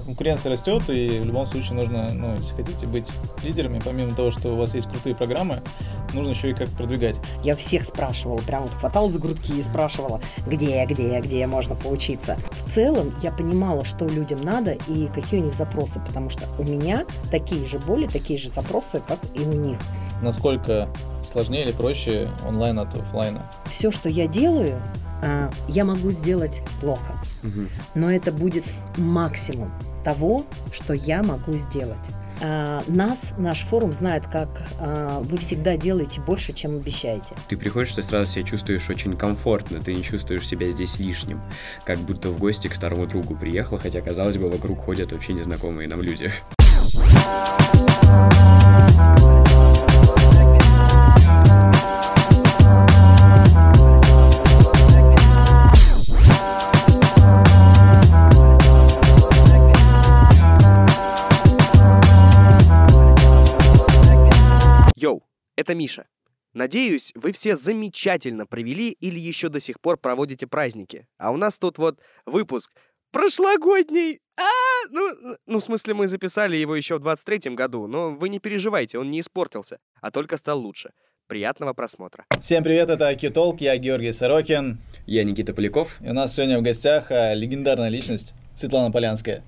конкуренция растет, и в любом случае нужно, ну, если хотите быть лидерами, помимо того, что у вас есть крутые программы, нужно еще и как продвигать. Я всех спрашивала, прям вот хватала за грудки и спрашивала, где, где, где можно поучиться. В целом я понимала, что людям надо и какие у них запросы, потому что у меня такие же боли, такие же запросы, как и у них. Насколько сложнее или проще онлайн от офлайна? Все, что я делаю, а, я могу сделать плохо, но это будет максимум того, что я могу сделать. А, нас, наш форум знает, как а, вы всегда делаете больше, чем обещаете. Ты приходишь, ты сразу себя чувствуешь очень комфортно, ты не чувствуешь себя здесь лишним, как будто в гости к старому другу приехал, хотя, казалось бы, вокруг ходят вообще незнакомые нам люди. Это Миша. Надеюсь, вы все замечательно провели или еще до сих пор проводите праздники. А у нас тут вот выпуск прошлогодний. А, ну, ну, в смысле, мы записали его еще в 23-м году, но вы не переживайте, он не испортился, а только стал лучше. Приятного просмотра. Всем привет, это Акитолк, я Георгий Сорокин. Я Никита Поляков. И у нас сегодня в гостях а, легендарная личность Светлана Полянская.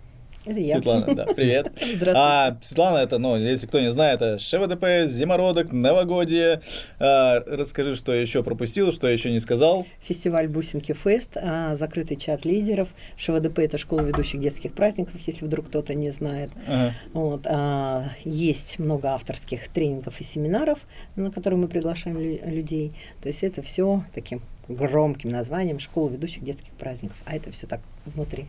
Это я. Светлана, да, привет. Здравствуйте. А, Светлана, это, ну, если кто не знает, это ШВДП, Зимородок, Новогодие. А, расскажи, что еще пропустил, что еще не сказал. Фестиваль Бусинки Фест, а, закрытый чат лидеров. ШВДП – это школа ведущих детских праздников, если вдруг кто-то не знает. Ага. Вот, а, есть много авторских тренингов и семинаров, на которые мы приглашаем лю- людей. То есть это все таким громким названием «Школа ведущих детских праздников». А это все так внутри.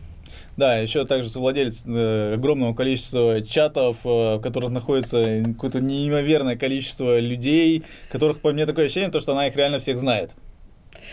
Да, еще также совладелец э, огромного количества чатов, э, в которых находится какое-то неимоверное количество людей, которых, по мне, такое ощущение, то, что она их реально всех знает.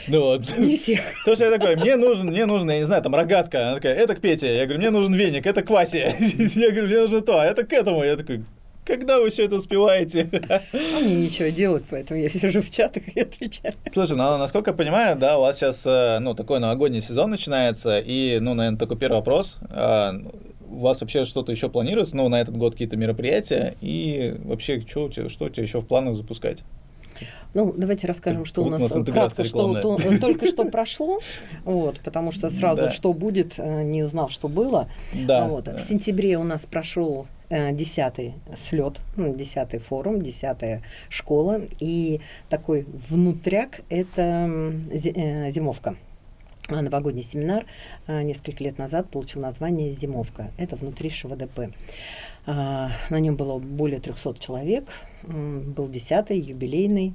Ну вот. Не всех. То, что я такой, мне нужен, мне нужен, я не знаю, там, рогатка. Она такая, это к Пете. Я говорю, мне нужен веник, это к Васе. Я говорю, мне нужно то, а это к этому. Я такой, когда вы все это успеваете? А мне нечего делать, поэтому я сижу в чатах и отвечаю. Слушай, ну, насколько я понимаю, да, у вас сейчас, э, ну, такой новогодний сезон начинается, и, ну, наверное, такой первый вопрос. А, У вас вообще что-то еще планируется, ну, на этот год какие-то мероприятия, и вообще, что у тебя, что у тебя еще в планах запускать? Ну, давайте расскажем, что у Вот у нас, нас кратко, что то- только что прошло, вот, потому что сразу, Да. что будет, э, не узнав, что было. Да. Вот. В сентябре у нас прошел э, десятый слет, ну, десятый форум, десятая школа, и такой внутряк – это э, зимовка. А Новогодний семинар несколько лет назад получил название «Зимовка». Это внутри ШВДП. А, На нем было более 300 человек. Был десятый, юбилейный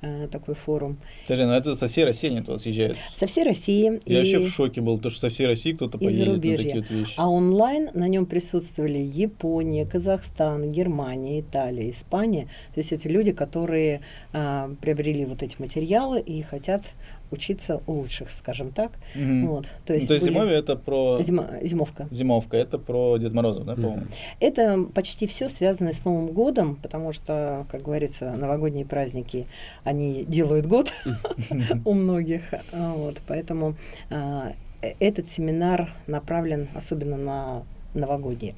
а, такой форум. Подожди, ну это со всей России они туда съезжаются. Со всей России. Я и- вообще в шоке был, то, что со всей России кто-то поедет на зарубежья. такие вот вещи. А онлайн на нем присутствовали Япония, Казахстан, Германия, Италия, Испания. То есть это люди, которые а, приобрели вот эти материалы и хотят учиться у лучших, скажем так. Мгм. Вот, то Ну, есть, то есть были- зимовье это про Зима- зимовка. зимовка, это про Дед Мороза, да, по-моему? Это почти все связано с Новым годом, потому что, как говорится, новогодние праздники, они делают год у многих. А, Вот, поэтому а, э- этот семинар направлен особенно на новогодние.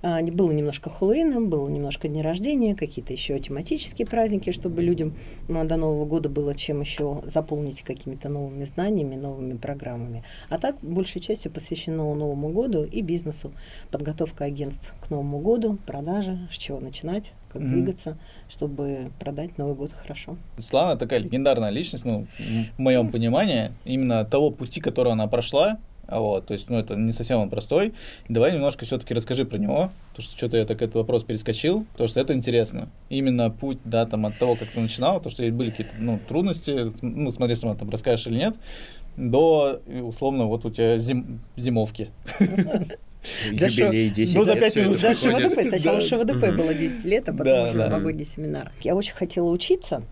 А, не- Было немножко Хэллоуином, было немножко дни рождения, какие-то еще тематические праздники, чтобы людям ну, до Нового года было чем еще заполнить какими-то новыми знаниями, новыми программами. А так, большей частью посвящено Новому году и бизнесу. Подготовка агентств к Новому году, продажи, с чего начинать, как Мгм. двигаться, чтобы продать Новый год хорошо. Светлана такая легендарная личность, ну, в моем понимании, именно того пути, который она прошла, а вот, то есть, ну, это не совсем он простой. Давай немножко все-таки расскажи про него, потому что что-то я так этот вопрос перескочил, потому что это интересно. Именно путь, да, там, от того, как ты начинал, то, что были какие-то, ну, трудности, ну, смотри, сама там расскажешь или нет, до, условно, вот у тебя зим- зимовки. Юбилей 10 Ну, за лет пять всё это минут Да, проходит. ШВДП. Сначала. ШВДП было 10 лет, а потом уже новогодний семинар. Я очень хотела учиться,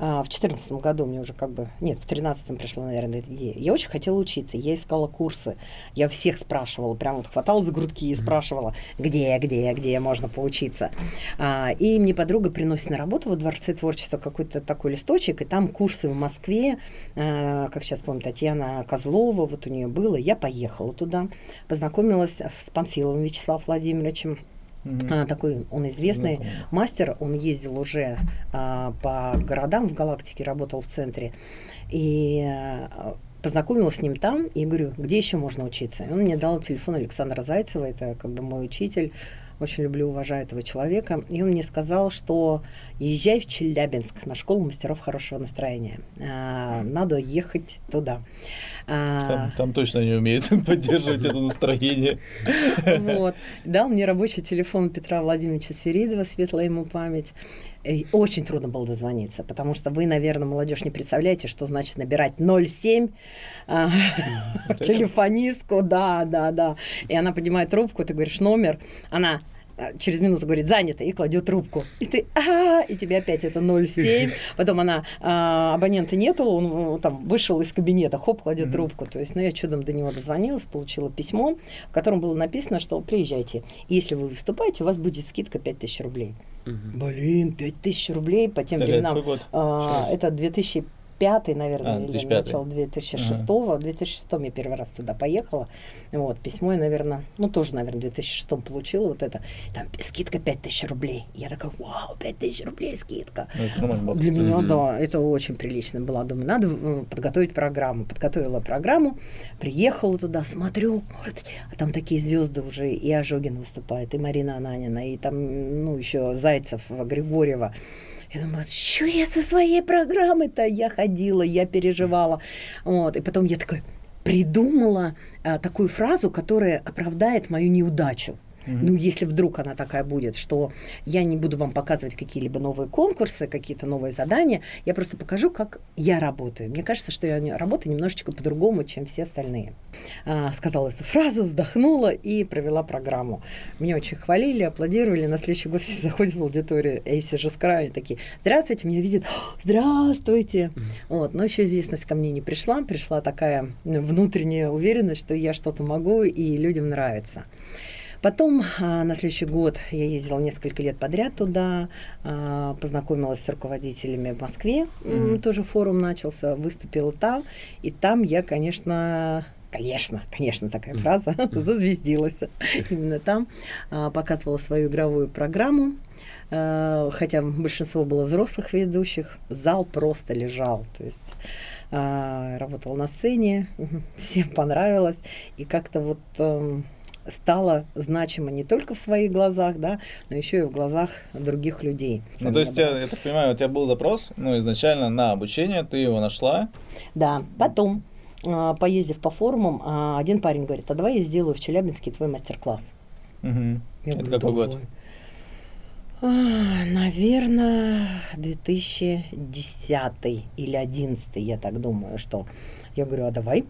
в четырнадцатом году мне уже как бы, нет, в тринадцатом пришла, наверное, эта идея. Я очень хотела учиться, я искала курсы, я всех спрашивала, прям вот хватала за грудки и спрашивала, где, где, где можно поучиться. А, и мне подруга приносит на работу во Дворце творчества какой-то такой листочек, и там курсы в Москве, а, как сейчас помню, Татьяна Козлова, вот у нее было, я поехала туда, познакомилась с Панфиловым Вячеславом Владимировичем, Mm-hmm. Такой он известный Знакомый. мастер, он ездил уже а, по городам в галактике, работал в центре. И а, познакомилась с ним там и говорю, где еще можно учиться? И он мне дал телефон Александра Зайцева, это как бы мой учитель, очень люблю, уважаю этого человека. И он мне сказал, что езжай в Челябинск на школу мастеров хорошего настроения. А, надо ехать туда. А, там, там точно не умеют поддерживать это настроение. Вот. Дал мне рабочий телефон Петра Владимировича Сверидова, светлая ему память. И очень трудно было дозвониться, потому что вы, наверное, молодежь не представляете, что значит набирать 07 а, телефонистку, да, да, да. И она поднимает трубку, ты говоришь номер, она через минуту говорит, занято, и кладет трубку. И ты, а, и тебе опять это 0,7. Потом она, а, абонента нету, он там вышел из кабинета, хоп, кладет mm-hmm. трубку. То есть, ну, я чудом до него дозвонилась, получила письмо, в котором было написано, что приезжайте. Если вы выступаете, у вас будет скидка 5000 рублей. Mm-hmm. Блин, 5000 рублей по тем временам. А, это 2000 2005, наверное, а, 2005. или начало 2006. Ага. В 2006 я первый раз туда поехала. Вот, письмо я, наверное, ну, тоже, наверное, в 2006 получила вот это. Там скидка 5000 рублей. Я такая, вау, 5000 рублей скидка. Ну, Для меня, да, это очень прилично было. Думаю, надо э, подготовить программу. Подготовила программу, приехала туда, смотрю, а там такие звезды уже, и Ожогин выступает, и Марина Ананина, и там, ну, еще Зайцев, Григорьева. Я думаю, что я со своей программой-то? Я ходила, я переживала. Вот. И потом я такой придумала а, такую фразу, которая оправдает мою неудачу. Mm-hmm. Ну, если вдруг она такая будет, что я не буду вам показывать какие-либо новые конкурсы, какие-то новые задания, я просто покажу, как я работаю. Мне кажется, что я работаю немножечко по-другому, чем все остальные. А, сказала эту фразу, вздохнула и провела программу. Меня очень хвалили, аплодировали. На следующий год все заходят в аудиторию Эйси Жескара, и такие, здравствуйте, меня видят, здравствуйте. Mm-hmm. Вот, но еще известность ко мне не пришла, пришла такая внутренняя уверенность, что я что-то могу и людям нравится. Потом а, на следующий год я ездила несколько лет подряд туда, а, познакомилась с руководителями в Москве, mm-hmm. тоже форум начался, выступила там, и там я, конечно, конечно, конечно, такая фраза, зазвездилась. Именно там. А, показывала свою игровую программу, а, хотя большинство было взрослых ведущих, зал просто лежал, то есть а, работала на сцене, всем понравилось, и как-то вот... Стала значима не только в своих глазах, да, но еще и в глазах других людей. Ну, то есть, я, я так понимаю, у тебя был запрос, ну, изначально на обучение, ты его нашла? Да, потом, а, поездив по форумам, а, один парень говорит, а давай я сделаю в Челябинске твой мастер-класс. Угу. Я Это говорю, какой год? А, наверное, 2010 или 2011, я так думаю, что. Я говорю, а давай.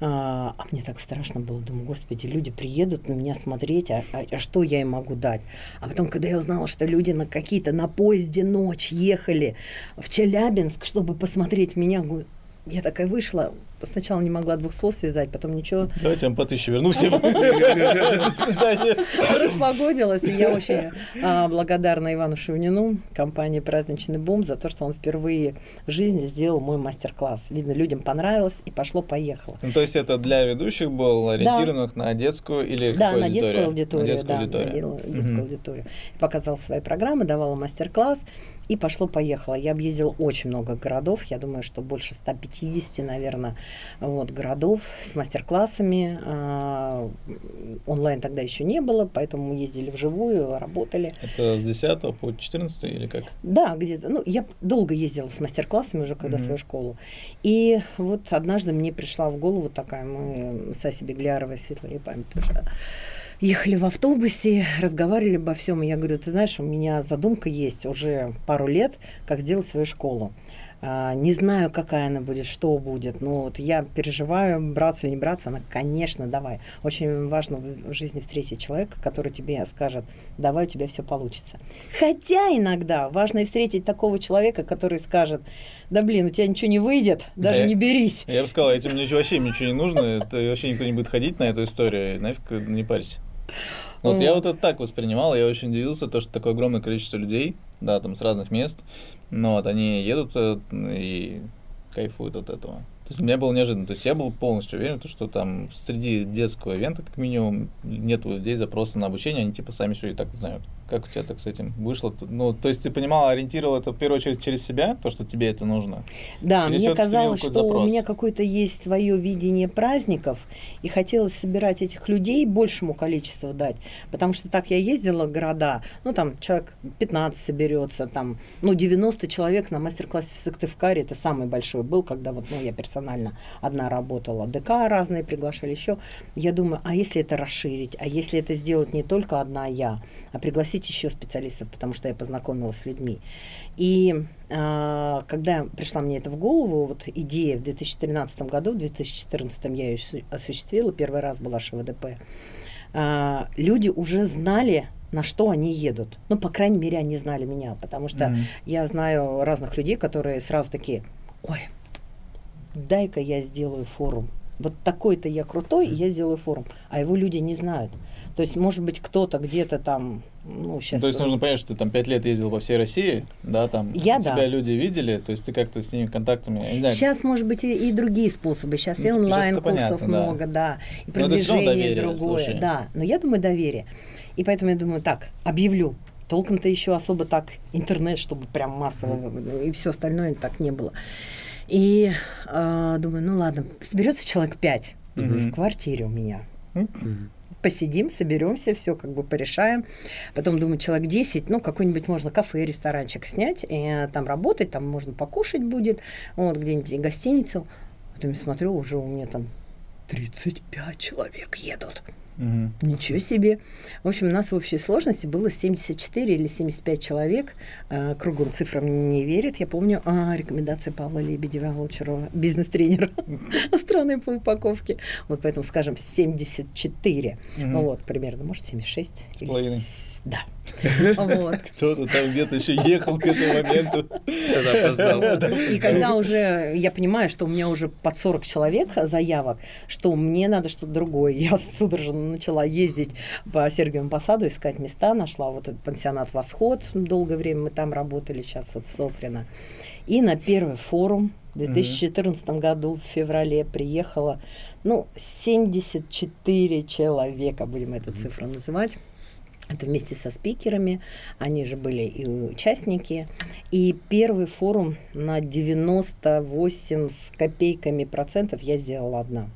А, а мне так страшно было, думаю, господи, люди приедут на меня смотреть, а, а, а что я им могу дать? А потом, когда я узнала, что люди на какие-то на поезде ночь ехали в Челябинск, чтобы посмотреть меня, я такая вышла, сначала не могла двух слов связать, потом ничего. Давайте я вам по тысяче верну всем. Распогодилась, и я очень а, благодарна Ивану Шевнину, компании «Праздничный бум» за то, что он впервые в жизни сделал мой мастер-класс. Видно, людям понравилось, и пошло-поехало. Ну, то есть это для ведущих был ориентированных на детскую или Да, на детскую аудиторию. Аудиторию. На детскую аудиторию. Показал свои программы, давала мастер-класс, и пошло-поехало. Я объездила очень много городов, я думаю, что больше 150, наверное, вот, городов с мастер-классами. А, онлайн тогда еще не было, поэтому ездили вживую, работали. Это с 10 по 14 или как? Да, где-то. Ну, я долго ездила с мастер-классами уже, когда mm-hmm. свою школу. И вот однажды мне пришла в голову такая, мы с Асей Бегляровой, светлая память тоже, ехали в автобусе, разговаривали обо всем. И я говорю, ты знаешь, у меня задумка есть уже пару лет, как сделать свою школу. А, не знаю, какая она будет, что будет. Но вот я переживаю, браться или не браться. Она, конечно, давай. Очень важно в жизни встретить человека, который тебе скажет, давай, у тебя все получится. Хотя иногда важно и встретить такого человека, который скажет, да блин, у тебя ничего не выйдет, даже Да, не берись. Я бы сказал, этим вообще ничего не нужно, это вообще никто не будет ходить на эту историю, нафиг не парься. Вот я вот это так воспринимал, я очень удивился, то, что такое огромное количество людей, да, там с разных мест, но вот они едут э, и кайфуют от этого. То есть для меня было неожиданно. То есть я был полностью уверен, то, что там среди детского ивента, как минимум, нет людей запроса на обучение, они типа сами все и так знают. Как у тебя так с этим вышло? Ну, то есть ты понимал, ориентировал это в первую очередь через себя, то, что тебе это нужно? Да, Или мне казалось, что какой-то у запрос? меня какое-то есть свое видение праздников, и хотелось собирать этих людей большему количеству дать. Потому что так я ездила в города, ну там человек 15 соберется, там, ну 90 человек на мастер-классе в Сыктывкаре, это самый большой был, когда вот, ну я персонально одна работала, ДК разные приглашали еще. Я думаю, а если это расширить, а если это сделать не только одна я, а пригласить еще специалистов, потому что я познакомилась с людьми. И а, когда пришла мне это в голову, вот идея в 2013 году, в 2014 я ее осу- осуществила, первый раз была ШВДП, а, люди уже знали, на что они едут. Ну, по крайней мере, они знали меня, потому что Мгм. я знаю разных людей, которые сразу такие, ой, дай-ка я сделаю форум. Вот такой-то я крутой, и я сделаю форум. А его люди не знают. То есть, может быть, кто-то где-то там, ну, сейчас... То есть нужно понять, что ты там пять лет ездил по всей России, да, там Я тебя да. люди видели, то есть ты как-то с ними контактами, я не знаю, Сейчас, может быть, и, и другие способы. Сейчас Ну, и сейчас это онлайн-курсов понятно, да. много, да. И всё равно продвижение доверие, другое. слушай. Да, но я думаю, доверие. И поэтому я думаю, так, объявлю. Толком-то еще особо так интернет, чтобы прям массово, и все остальное так не было. И э, думаю, ну ладно, соберется человек пять Мгм. в квартире у меня. Мгм. Посидим, соберемся, все как бы порешаем. Потом думаю, человек 10, ну, какой-нибудь можно кафе, ресторанчик снять, и э, там работать, там можно покушать будет, вот где-нибудь гостиницу. Потом я смотрю, уже у меня там 35 человек едут. Мгм. Ничего себе. В общем, у нас в общей сложности было 74 или 75 человек. Э, Кругом цифрам не верят. Я помню а, рекомендации Павла Лебедева, Лучерова, бизнес-тренера страны по упаковке. Вот поэтому, скажем, 74. Мгм. Ну вот, примерно, может, 76. С или половиной. Да. Вот. Кто-то там где-то еще ехал к этому моменту. И когда уже я понимаю, что у меня уже под 40 человек заявок, что мне надо что-то другое, я судорожно начала ездить по Сергиевому посаду, искать места, нашла вот этот пансионат «Восход», долгое время мы там работали, сейчас вот в Софрино. И на первый форум в 2014 году в феврале приехала, ну, 74 человека, будем эту цифру называть. Это вместе со спикерами, они же были и участники. И первый форум на 98 с копейками процентов я сделала одна.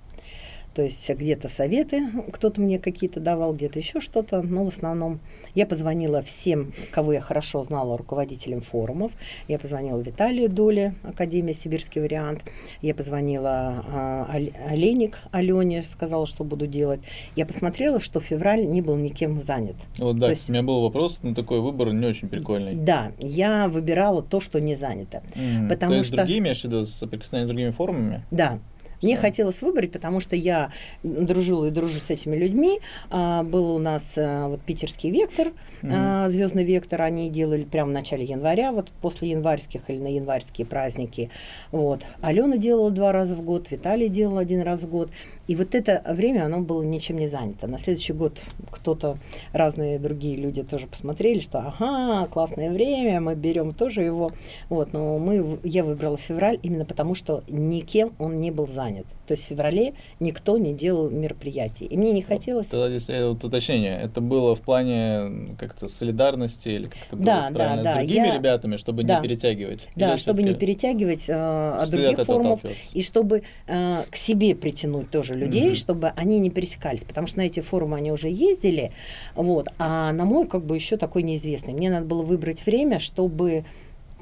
То есть где-то советы кто-то мне какие-то давал, где-то еще что-то, но в основном я позвонила всем, кого я хорошо знала, руководителям форумов. Я позвонила Виталию Доле, Академия Сибирский вариант. Я позвонила Оле- Олейник Алене, сказала, что буду делать. Я посмотрела, что февраль не был никем занят. Вот То да, есть- у меня был вопрос, ну такой выбор не очень прикольный. Да, я выбирала то, что не занято. М, Потому То есть что- другие имеешь в виду соприкосновение с другими форумами? Да. Мне хотелось выбрать, потому что я дружила и дружу с этими людьми. А, был у нас а, вот питерский вектор, Мгм. звездный вектор, они делали прямо в начале января, вот после январских или на январские праздники. Вот. Алена делала два раза в год, Виталий делал один раз в год. И вот это время, оно было ничем не занято. На следующий год кто-то, разные другие люди тоже посмотрели, что ага, классное время, мы берем тоже его. Вот, но мы, я выбрала февраль именно потому, что никем он не был занят. То есть в феврале никто не делал мероприятий. И мне не хотелось... Тогда здесь э, вот уточнение. Это было в плане как-то солидарности или как это было Да, да, да, с другими я- ребятами, чтобы Да. не перетягивать? Да, Или чтобы не перетягивать э, от других форумов. И чтобы э, к себе притянуть тоже людей, Мгм. чтобы они не пересекались, потому что на эти форумы они уже ездили, вот, а на мой как бы еще такой неизвестный. Мне надо было выбрать время, чтобы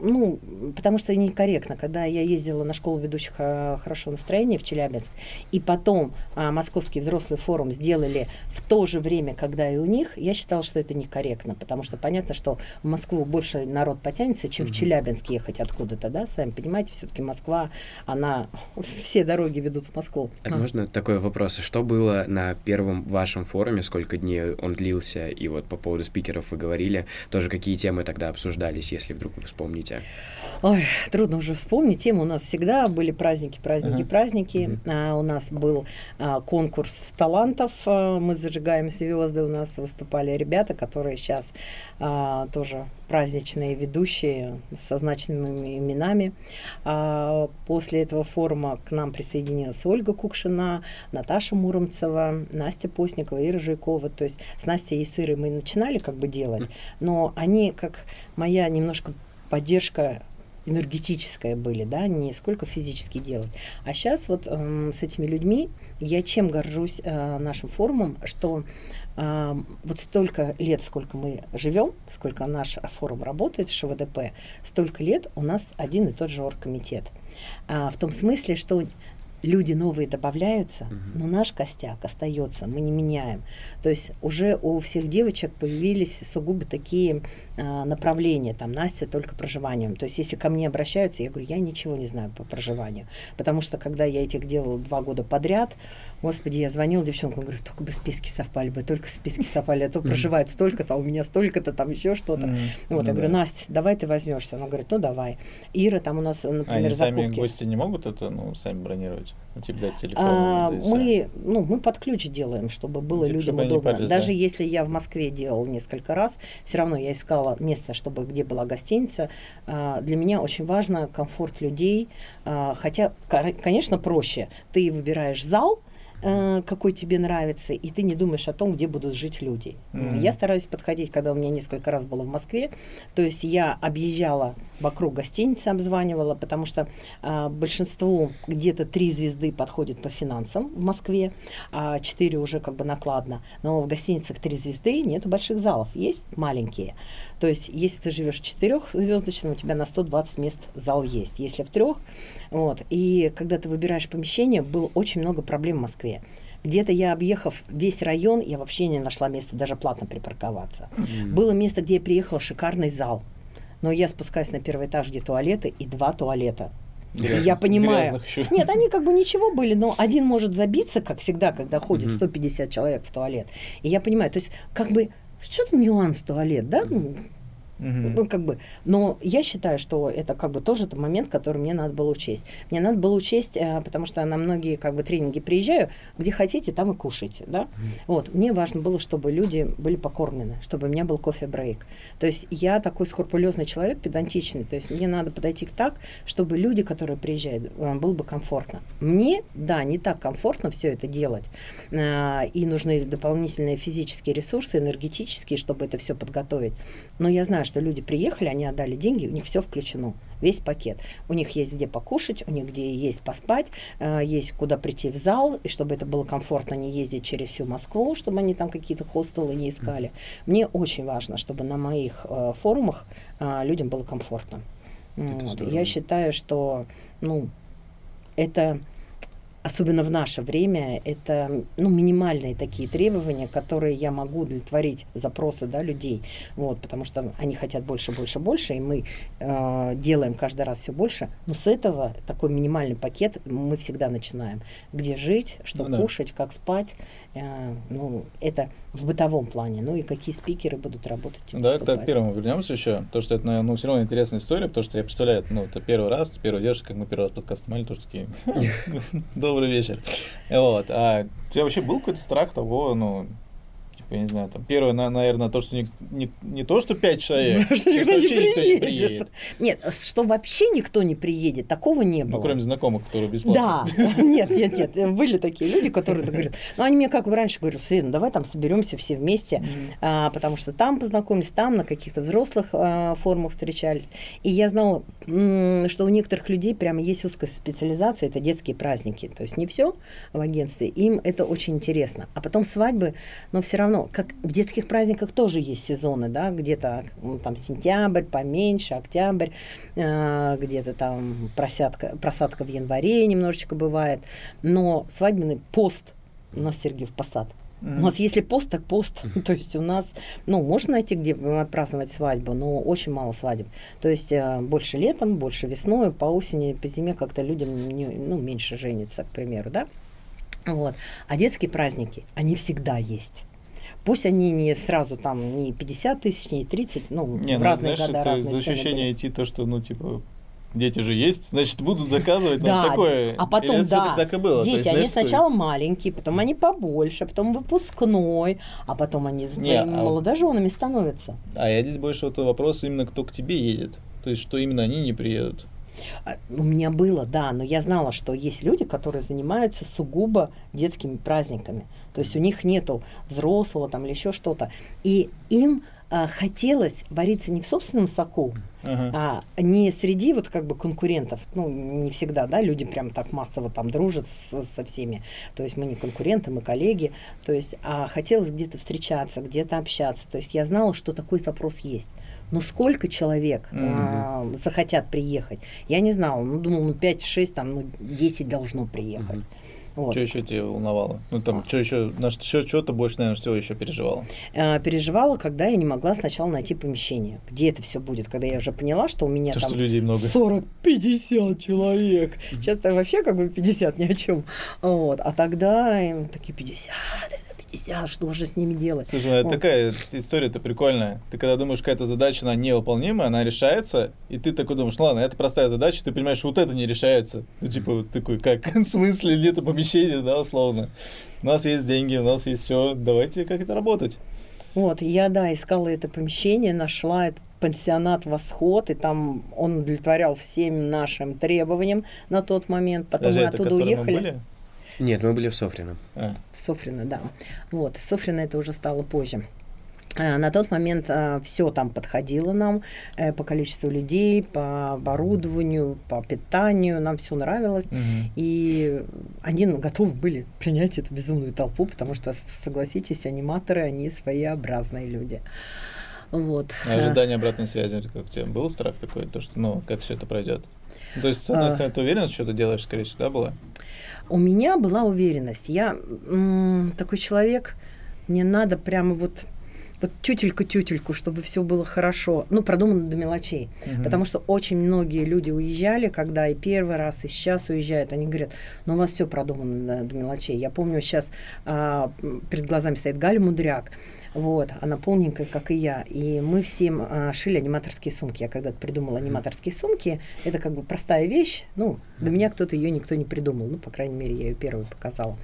ну, потому что некорректно, когда я ездила на школу ведущих э, хорошего настроения в Челябинск, и потом а, Московский взрослый форум сделали в то же время, когда и у них, я считала, что это некорректно, потому что понятно, что в Москву больше народ потянется, чем в Челябинск ехать откуда-то, да, сами понимаете, все-таки Москва, она, все дороги ведут в Москву. А можно такой вопрос? Что было на первом вашем форуме, сколько дней он длился, и вот по поводу спикеров вы говорили, тоже какие темы тогда обсуждались, если вдруг вы вспомните? Ой, трудно уже вспомнить. Темы у нас всегда были праздники, праздники, uh-huh. праздники. Uh-huh. А, у нас был а, конкурс талантов. А, мы зажигаем звезды. У нас выступали ребята, которые сейчас а, тоже праздничные ведущие со значимыми именами. А, после этого форума к нам присоединилась Ольга Кукшина, Наташа Муромцева, Настя Постникова, Ира Жуйкова. То есть с Настей и Сырой мы начинали как бы делать, но они как моя немножко поддержка энергетическая были, да, не сколько физически делать. А сейчас вот э, с этими людьми я чем горжусь э, нашим форумом, что э, вот столько лет, сколько мы живем, сколько наш форум работает, ШВДП, столько лет у нас один и тот же оргкомитет. А, в том смысле, что люди новые добавляются, угу. но наш костяк остается, мы не меняем. То есть уже у всех девочек появились сугубо такие а, направления, там Настя только проживанием. То есть если ко мне обращаются, я говорю, я ничего не знаю по проживанию, потому что когда я этих делала два года подряд, Господи, я звонила девчонкам, говорю, только бы списки совпали бы, только списки совпали, а то проживает столько-то, а у меня столько-то, там еще что-то. Вот, я говорю, Настя, давай ты возьмешься. Она говорит, ну давай. Ира, там у нас, например, закупки. сами гости не могут это, ну, сами бронировать? Ну, типа дать телефон? А, мы, ну, мы под ключ делаем, чтобы было типа, людям удобно. Даже если я в Москве делал несколько раз, все равно я искала место, чтобы где была гостиница. А, для меня очень важно комфорт людей. А, хотя, конечно, проще. Ты выбираешь зал, какой тебе нравится, и ты не думаешь о том, где будут жить люди. Mm-hmm. Я стараюсь подходить, когда у меня несколько раз было в Москве, то есть я объезжала вокруг гостиницы, обзванивала, потому что э, большинству где-то три звезды подходят по финансам в Москве, а четыре уже как бы накладно, но в гостиницах три звезды нет больших залов, есть маленькие. То есть, если ты живешь в четырехзвездочном, у тебя на 120 мест зал есть. Если в трех, вот. И когда ты выбираешь помещение, было очень много проблем в Москве. Где-то я, объехав весь район, я вообще не нашла места даже платно припарковаться. Mm. Было место, где я приехала, шикарный зал. Но я спускаюсь на первый этаж, где туалеты, и два туалета. Грязных, я понимаю. Нет, они как бы ничего были, но один может забиться, как всегда, когда ходит mm-hmm. 150 человек в туалет. И я понимаю, то есть как бы что-то нюанс туалет, да? Mm-hmm. Угу. Ну, как бы, но я считаю, что это как бы тоже момент, который мне надо было учесть. Мне надо было учесть, э, потому что на многие как бы тренинги приезжаю, где хотите, там и кушайте, да. Угу. Вот, мне важно было, чтобы люди были покормлены, чтобы у меня был кофе-брейк. То есть я такой скрупулезный человек, педантичный, то есть мне надо подойти к так, чтобы люди, которые приезжают, э, было бы комфортно. Мне, да, не так комфортно все это делать, э, и нужны дополнительные физические ресурсы, энергетические, чтобы это все подготовить. Но я знаю, что люди приехали, они отдали деньги, у них все включено, весь пакет. У них есть где покушать, у них где есть поспать, э, есть куда прийти в зал, и чтобы это было комфортно, не ездить через всю Москву, чтобы они там какие-то хостелы не искали. Мне очень важно, чтобы на моих э, форумах э, людям было комфортно. Вот. Я считаю, что ну, это особенно в наше время, это ну, минимальные такие требования, которые я могу удовлетворить запросы да, людей. Вот, потому что они хотят больше, больше, больше, и мы э, делаем каждый раз все больше. Но с этого такой минимальный пакет мы всегда начинаем. Где жить, что ну, кушать, да. как спать. Э, ну, это в бытовом плане. Ну и какие спикеры будут работать. Да, это к первому вернемся еще. То, что это, наверное, ну, все равно интересная история, потому что я представляю, ну, это первый раз, первый девушка, как мы первый раз подкаст снимали, тоже такие, добрый вечер. Вот. А у тебя вообще был какой-то страх того, ну, я не знаю, там первое, наверное, то, что не, не, не то, что пять человек, что никто не приедет. Нет, что вообще никто не приедет, такого не ну, было. Ну, кроме знакомых, которые бесплатно. Да, нет, нет, нет, были такие люди, которые говорят, ну, они мне как бы раньше говорили, Света, ну, давай там соберемся все вместе, а, потому что там познакомились, там на каких-то взрослых а, форумах встречались. И я знала, что у некоторых людей прямо есть узкая специализация, это детские праздники, то есть не все в агентстве, им это очень интересно. А потом свадьбы, но все равно ну, как в детских праздниках тоже есть сезоны, да, где-то ну, там сентябрь, поменьше, октябрь, э, где-то там просятка, просадка в январе немножечко бывает, но свадебный пост у нас Сергеев Посад. У нас если пост, так пост. То есть у нас, ну, можно найти, где отпраздновать свадьбу, но очень мало свадеб. То есть э, больше летом, больше весной, по осени, по зиме как-то людям не, ну, меньше женится, к примеру, да? Вот. А детские праздники, они всегда есть. Пусть они не сразу там не 50 тысяч, не 30, ну, Не, в ну, разные знаешь, года это разные за ощущение идти то, что, ну, типа, дети же есть, значит, будут заказывать. Да, такое. а потом, Или да, так и было. Дети, есть, они знаешь, что- сначала маленькие, потом они побольше, потом выпускной, а потом они с Не, а- молодоженами становятся. А я здесь больше вот вопрос именно, кто к тебе едет. То есть, что именно они не приедут. А, У меня было, да, но я знала, что есть люди, которые занимаются сугубо детскими праздниками. То есть у них нету взрослого там или еще что-то. И им а, хотелось вариться не в собственном соку, Ага. а не среди вот как бы конкурентов. Ну, не всегда, да, люди прям так массово там дружат с- со всеми. То есть мы не конкуренты, мы коллеги. То есть, а хотелось где-то встречаться, где-то общаться. То есть я знала, что такой запрос есть. Но сколько человек а, захотят приехать? Я не знала. Ну, думала, ну, 5-6, там, ну, 10 должно приехать. Вот. Что еще тебя волновало? Ну, там, что еще, на что, что ты больше, наверное, всего еще переживала? А, переживала, когда я не могла сначала найти помещение. Где это все будет? Когда я уже поняла, что у меня То, там что людей много. 40-50 человек. Сейчас вообще как бы 50 ни о чем. Вот. А тогда им такие 50, это 50, что же с ними делать? Слушай, ну, Вот. такая история-то прикольная. Ты когда думаешь, какая-то задача, она невыполнимая, она решается, и ты такой думаешь, ну ладно, это простая задача, ты понимаешь, что вот это не решается. Ну, типа, вот такой, как, в смысле, нет помещения, да, условно. У нас есть деньги, у нас есть все, давайте как это работать. Вот, я, да, искала это помещение, нашла этот пансионат «Восход», и там он удовлетворял всем нашим требованиям на тот момент. Потом Даже мы это, оттуда которые мы уехали. были? Нет, мы были в Софрино. А, В Софрино, да. Вот, в Софрино это уже стало позже. А, На тот момент все там подходило нам э, по количеству людей, по оборудованию, по питанию, нам все нравилось. мгм. И они ну, готовы были принять эту безумную толпу, потому что, согласитесь, аниматоры, они своеобразные люди. Вот. А ожидание обратной связи, как у тебя был страх такой, то что, ну, как все это пройдет? Ну, то есть, с одной А. стороны, ты уверен, что ты делаешь, скорее всего, да, была? У меня была уверенность. Я м, такой человек, мне надо прямо вот вот тютельку-тютельку, чтобы все было хорошо, ну, продумано до мелочей. Мгм. Потому что очень многие люди уезжали, когда и первый раз, и сейчас уезжают, они говорят, ну, у вас все продумано до, до мелочей. Я помню, сейчас а, перед глазами стоит Галя Мудряк, вот, она полненькая, как и я, и мы всем а, шили аниматорские сумки. Я когда-то придумала аниматорские сумки, это как бы простая вещь, ну, до меня кто-то ее никто не придумал, ну, по крайней мере, я ее первую показала.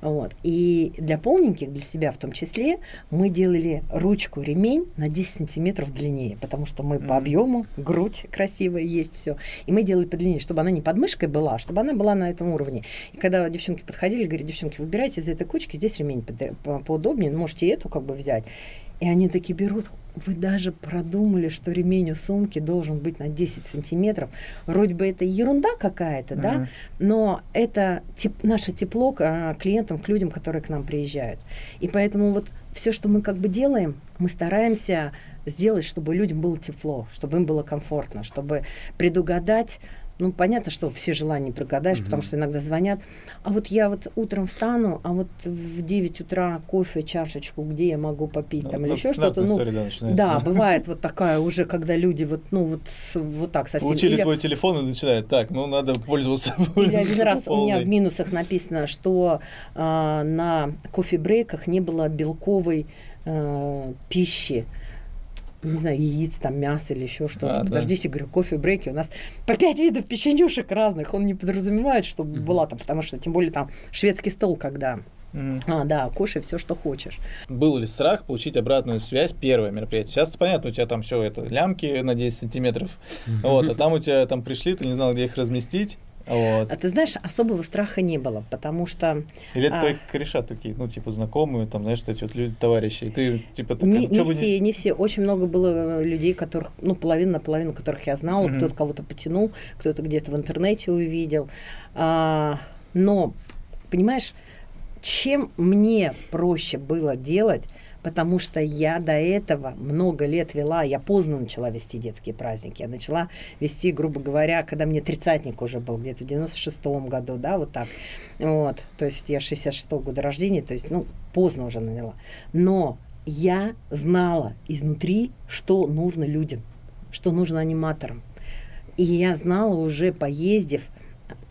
Вот. И для полненьких, для себя в том числе, мы делали ручку, ремень на 10 сантиметров длиннее, потому что мы по объему, грудь красивая есть, все. И мы делали подлиннее, чтобы она не под мышкой была, а чтобы она была на этом уровне. И когда девчонки подходили, говорят, девчонки, выбирайте из этой кучки, здесь ремень поудобнее, ну, можете эту как бы взять. И они такие берут, вы даже продумали, что ремень у сумки должен быть на 10 сантиметров. Вроде бы это ерунда какая-то, да, но это теп- наше тепло к а, клиентам, к людям, которые к нам приезжают. И поэтому вот все, что мы как бы делаем, мы стараемся сделать, чтобы людям было тепло, чтобы им было комфортно, чтобы предугадать ну, понятно, что все желания прогадаешь, Мгм. потому что иногда звонят. А вот я вот утром встану, а вот в 9 утра кофе, чашечку, где я могу попить, Ну, там, ну, или еще что-то. Ну, да, да, бывает вот такая уже, когда люди вот, ну, вот, вот так совсем. Получили Или- твой телефон и начинают, так, ну, надо пользоваться. или один раз у меня полной». в минусах написано, что а, на кофе-брейках не было белковой а, пищи. Не знаю, яиц, там, мясо или еще что-то. А, да. Подождите, говорю, кофе-брейки у нас по пять видов печенюшек разных. Он не подразумевает, чтобы была там, потому что, тем более, там шведский стол, когда, Мгм. а, да, кушай все, что хочешь. Был ли страх получить обратную связь первое мероприятие? Сейчас понятно, у тебя там все это лямки на 10 сантиметров, вот, а там у тебя там пришли, ты не знал, где их разместить, вот. А ты знаешь, особого страха не было, потому что Или это а. твои кореша такие, ну, типа, знакомые, там, знаешь, эти вот люди, товарищи, и ты, типа, такая, Не, «Ну, не все, не все. Очень много было людей, которых, ну, половина на половину, которых я знала, Мгм. кто-то кого-то потянул, кто-то где-то в интернете увидел. А, но, понимаешь, чем мне проще было делать, потому что я до этого много лет вела, я поздно начала вести детские праздники. Я начала вести, грубо говоря, когда мне тридцатник уже был, где-то в 96-м году, да, вот так. Вот, то есть я 66-го года рождения, то есть, ну, поздно уже навела. Но я знала изнутри, что нужно людям, что нужно аниматорам. И я знала уже, поездив,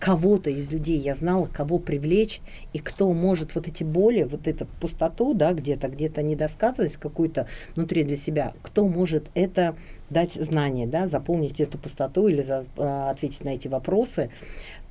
кого-то из людей, я знала, кого привлечь, и кто может вот эти боли, вот эту пустоту, да, где-то, где-то недосказанность какую-то внутри для себя, кто может это дать знание, да, заполнить эту пустоту или за, э, ответить на эти вопросы.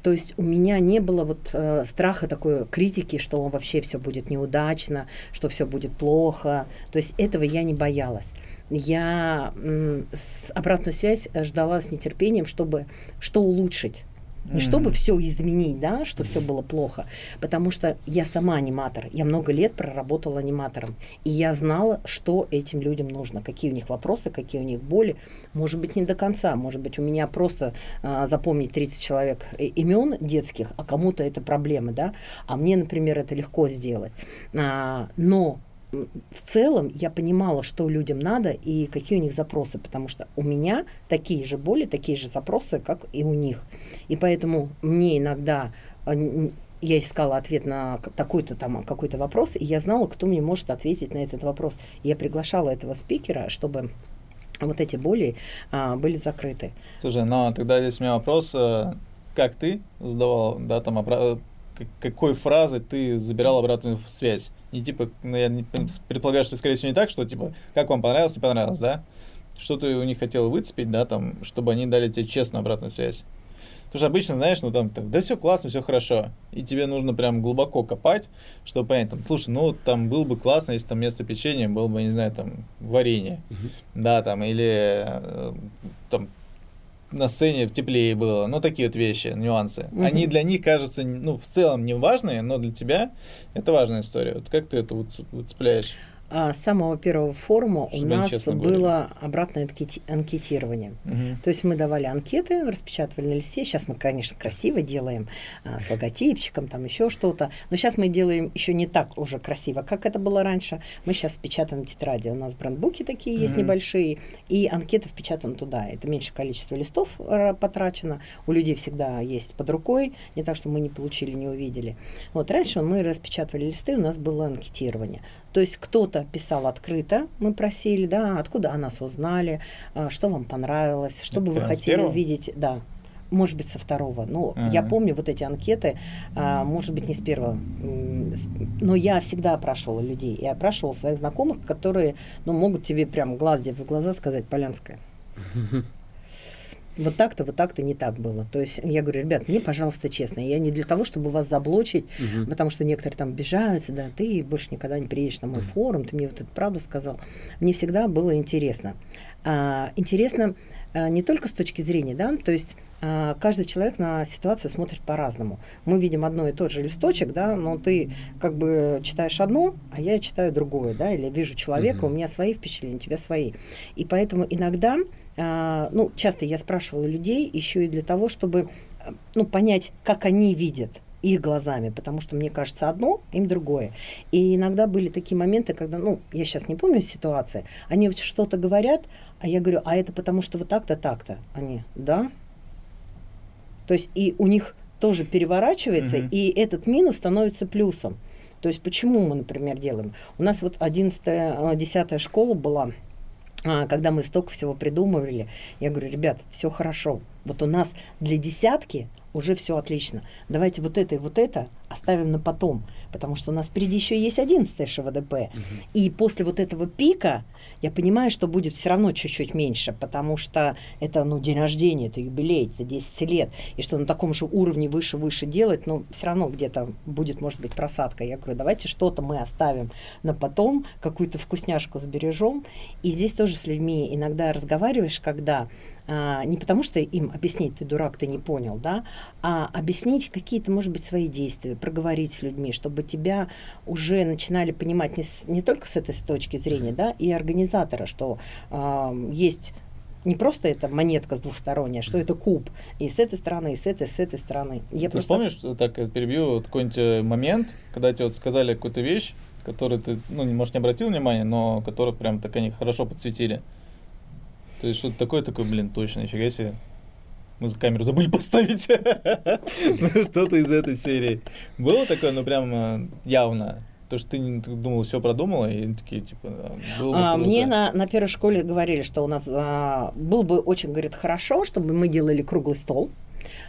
То есть у меня не было вот э, страха такой критики, что вообще все будет неудачно, что все будет плохо. То есть этого я не боялась. Я м, с обратную связь ждала с нетерпением, чтобы что улучшить не mm-hmm. чтобы все изменить, да, что все было плохо, потому что я сама аниматор, я много лет проработала аниматором, и я знала, что этим людям нужно, какие у них вопросы, какие у них боли. Может быть, не до конца, может быть, у меня просто а, запомнить 30 человек э, имен детских, а кому-то это проблемы, да, а мне, например, это легко сделать. А, но в целом я понимала, что людям надо и какие у них запросы, потому что у меня такие же боли, такие же запросы, как и у них. И поэтому мне иногда а, я искала ответ на такой-то там какой-то вопрос, и я знала, кто мне может ответить на этот вопрос. Я приглашала этого спикера, чтобы вот эти боли а, были закрыты. Слушай, ну тогда здесь у меня вопрос, э, как ты сдавал, да, там какой фразы ты забирал обратную связь. Не типа, ну, я не, предполагаю, что, скорее всего, не так, что типа, как вам понравилось, не понравилось, да? Что ты у них хотел выцепить, да, там, чтобы они дали тебе честно обратную связь. Потому что обычно, знаешь, ну там, так, да все классно, все хорошо. И тебе нужно прям глубоко копать, чтобы понять, там, слушай, ну там было бы классно, если там вместо печенья было бы, не знаю, там, варенье. Uh-huh. Да, там, или э, там на сцене теплее было. Ну, такие вот вещи, нюансы. Угу. Они для них кажутся, ну, в целом не важные, но для тебя это важная история. Вот как ты это вот выцепляешь? а, с самого первого форума у нас было обратное анкетирование. Угу. То есть мы давали анкеты, распечатывали на листе. Сейчас мы, конечно, красиво делаем а, с логотипчиком, там еще что-то. Но сейчас мы делаем еще не так уже красиво, как это было раньше. Мы сейчас печатаем тетради. У нас брендбуки такие угу. есть небольшие, и анкеты впечатаны туда. Это меньше количество листов потрачено. У людей всегда есть под рукой, не так, что мы не получили, не увидели. Вот раньше мы распечатывали листы, у нас было анкетирование. То есть кто-то писал открыто, мы просили, да, откуда о нас узнали, а, что вам понравилось, что бы вы хотели увидеть, да, может быть, со второго. Ну, uh-huh. я помню вот эти анкеты, а, может быть, не с первого. Но я всегда опрашивала людей. Я опрашивала своих знакомых, которые, ну, могут тебе прям глядя в глаза сказать, Полянская. вот так-то, вот так-то не так было. То есть я говорю, ребят, мне, пожалуйста, честно, я не для того, чтобы вас заблочить, угу. потому что некоторые там обижаются, да, ты больше никогда не приедешь на мой форум, ты мне вот эту правду сказал. Мне всегда было интересно. А, интересно а, не только с точки зрения, да, то есть а, каждый человек на ситуацию смотрит по-разному. Мы видим одно и тот же листочек, да, но ты как бы читаешь одно, а я читаю другое, да, или вижу человека, угу. у меня свои впечатления, у тебя свои. И поэтому иногда ну, часто я спрашивала людей еще и для того, чтобы ну, понять, как они видят их глазами, потому что мне кажется одно, им другое. И иногда были такие моменты, когда, ну, я сейчас не помню ситуации, они вот что-то говорят, а я говорю, а это потому что вот так-то, так-то. Они, да. То есть и у них тоже переворачивается, угу. и этот минус становится плюсом. То есть почему мы, например, делаем? У нас вот 11-10 школа была, а, когда мы столько всего придумывали, я говорю, ребят, все хорошо. Вот у нас для десятки уже все отлично. Давайте вот это и вот это оставим на потом, потому что у нас впереди еще есть 11 ШВДП. Угу. И после вот этого пика я понимаю, что будет все равно чуть-чуть меньше, потому что это ну, день рождения, это юбилей, это 10 лет, и что на таком же уровне выше-выше делать, ну, все равно где-то будет, может быть, просадка. Я говорю, давайте что-то мы оставим на потом, какую-то вкусняшку сбережем. И здесь тоже с людьми иногда разговариваешь, когда а, не потому что им объяснить, ты дурак, ты не понял, да, а объяснить какие-то, может быть, свои действия, проговорить с людьми, чтобы тебя уже начинали понимать не, с, не только с этой точки зрения, да, и организатора, что э, есть не просто это монетка с двухсторонняя, что это куб. И с этой стороны, и с этой, с этой стороны. Я Ты просто... вспомнишь, так перебью, вот какой-нибудь э, момент, когда тебе вот сказали какую-то вещь, которые ты, ну, может, не обратил внимания, но которые прям так они хорошо подсветили? То есть что-то такое, такое, блин, точно, нифига себе. Мы за камеру забыли поставить. Ну, что-то из этой серии. Было такое, ну, прям э, явно. То, что ты, ты думал, все продумала, и такие, типа, было бы А, круто. мне на, на первой школе говорили, что у нас а, было бы очень, говорит, хорошо, чтобы мы делали круглый стол.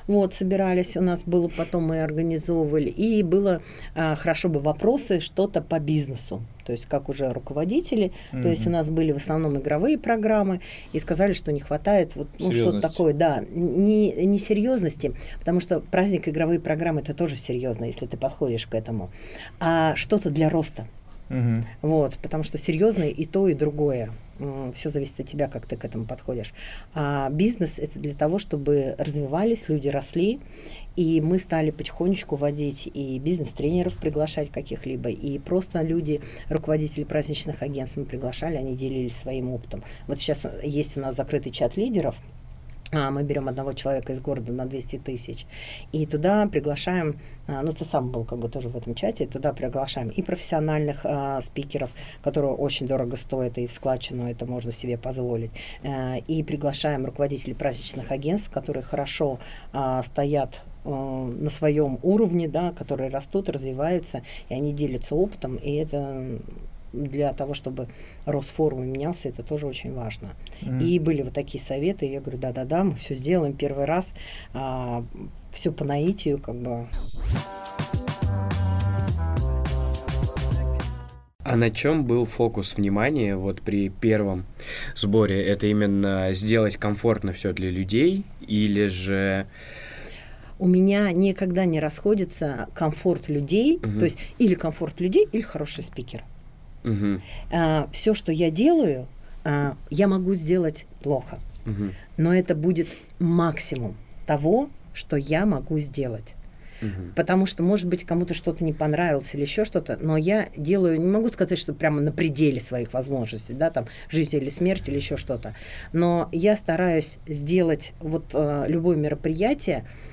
Вот, собирались, у нас было, потом мы организовывали, и было а, хорошо бы вопросы, что-то по бизнесу, то есть как уже руководители, то есть у нас были в основном игровые программы, и сказали, что не хватает вот ну, что-то такое, да, не, не серьезности, потому что праздник игровые программы это тоже серьезно, если ты подходишь к этому, а что-то для роста. Мгм. Вот, потому что серьезно и то, и другое. Все зависит от тебя, как ты к этому подходишь. А бизнес это для того, чтобы развивались, люди росли, и мы стали потихонечку вводить и бизнес-тренеров приглашать каких-либо, и просто люди, руководители праздничных агентств мы приглашали, они делились своим опытом. Вот сейчас есть у нас закрытый чат лидеров, мы берем одного человека из города на 200 тысяч, и туда приглашаем, а, ну ты сам был как бы тоже в этом чате, туда приглашаем и профессиональных а, спикеров, которые очень дорого стоят, и в складчину это можно себе позволить, э, и приглашаем руководителей праздничных агентств, которые хорошо а, стоят э, на своем уровне, да, которые растут, развиваются, и они делятся опытом, и это для того, чтобы рост форума менялся, это тоже очень важно. Мгм. И были вот такие советы, я говорю, да-да-да, мы все сделаем первый раз, все по наитию, как бы. А на чем был фокус внимания вот при первом сборе? Это именно сделать комфортно все для людей или же... У меня никогда не расходится комфорт людей, Мгм. то есть или комфорт людей, или хороший спикер. Мгм, все, что я делаю, а, я могу сделать плохо, мгм, но это будет максимум того, что я могу сделать. Потому что, может быть, кому-то что-то не понравилось или еще что-то, но я делаю, не могу сказать, что прямо на пределе своих возможностей, да, там, жизнь или смерть или еще что-то. Но я стараюсь сделать вот э, любое мероприятие э,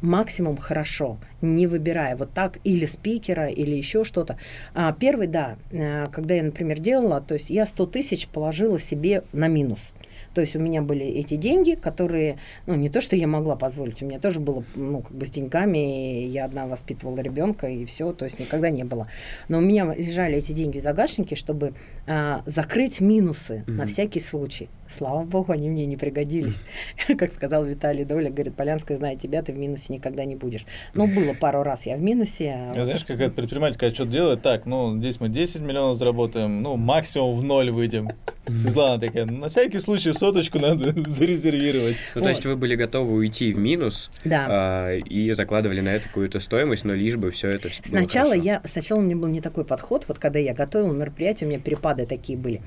максимум хорошо, не выбирая вот так или спикера, или еще что-то. А, первый, да, э, когда я, например, делала, то есть я 100 тысяч положила себе на минус. То есть у меня были эти деньги, которые, ну, не то, что я могла позволить, у меня тоже было, ну, как бы с деньгами, и я одна воспитывала ребенка, и все, то есть никогда не было. Но у меня лежали эти деньги в загашнике, чтобы а, закрыть минусы на Мгм. всякий случай. Слава богу, они мне не пригодились. Как сказал Виталий Доля, говорит, Полянская, зная тебя, ты в минусе никогда не будешь. Ну, было пару раз я в минусе. а знаешь, какая предприниматель, когда что-то делает, так, ну, здесь мы 10 миллионов заработаем, ну, максимум в ноль выйдем. Светлана такая, «Ну, на всякий случай соточку надо зарезервировать. Ну, то есть вы были готовы уйти в минус Да. а, и закладывали на это какую-то стоимость, но лишь бы все это Сначала я, сначала у меня был не такой подход, вот когда я готовила мероприятие, у меня перепады такие были.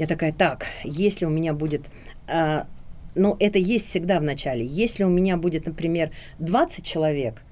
Я такая, так, если у меня будет, а, ну это есть всегда в начале, если у меня будет, например, 20 человек,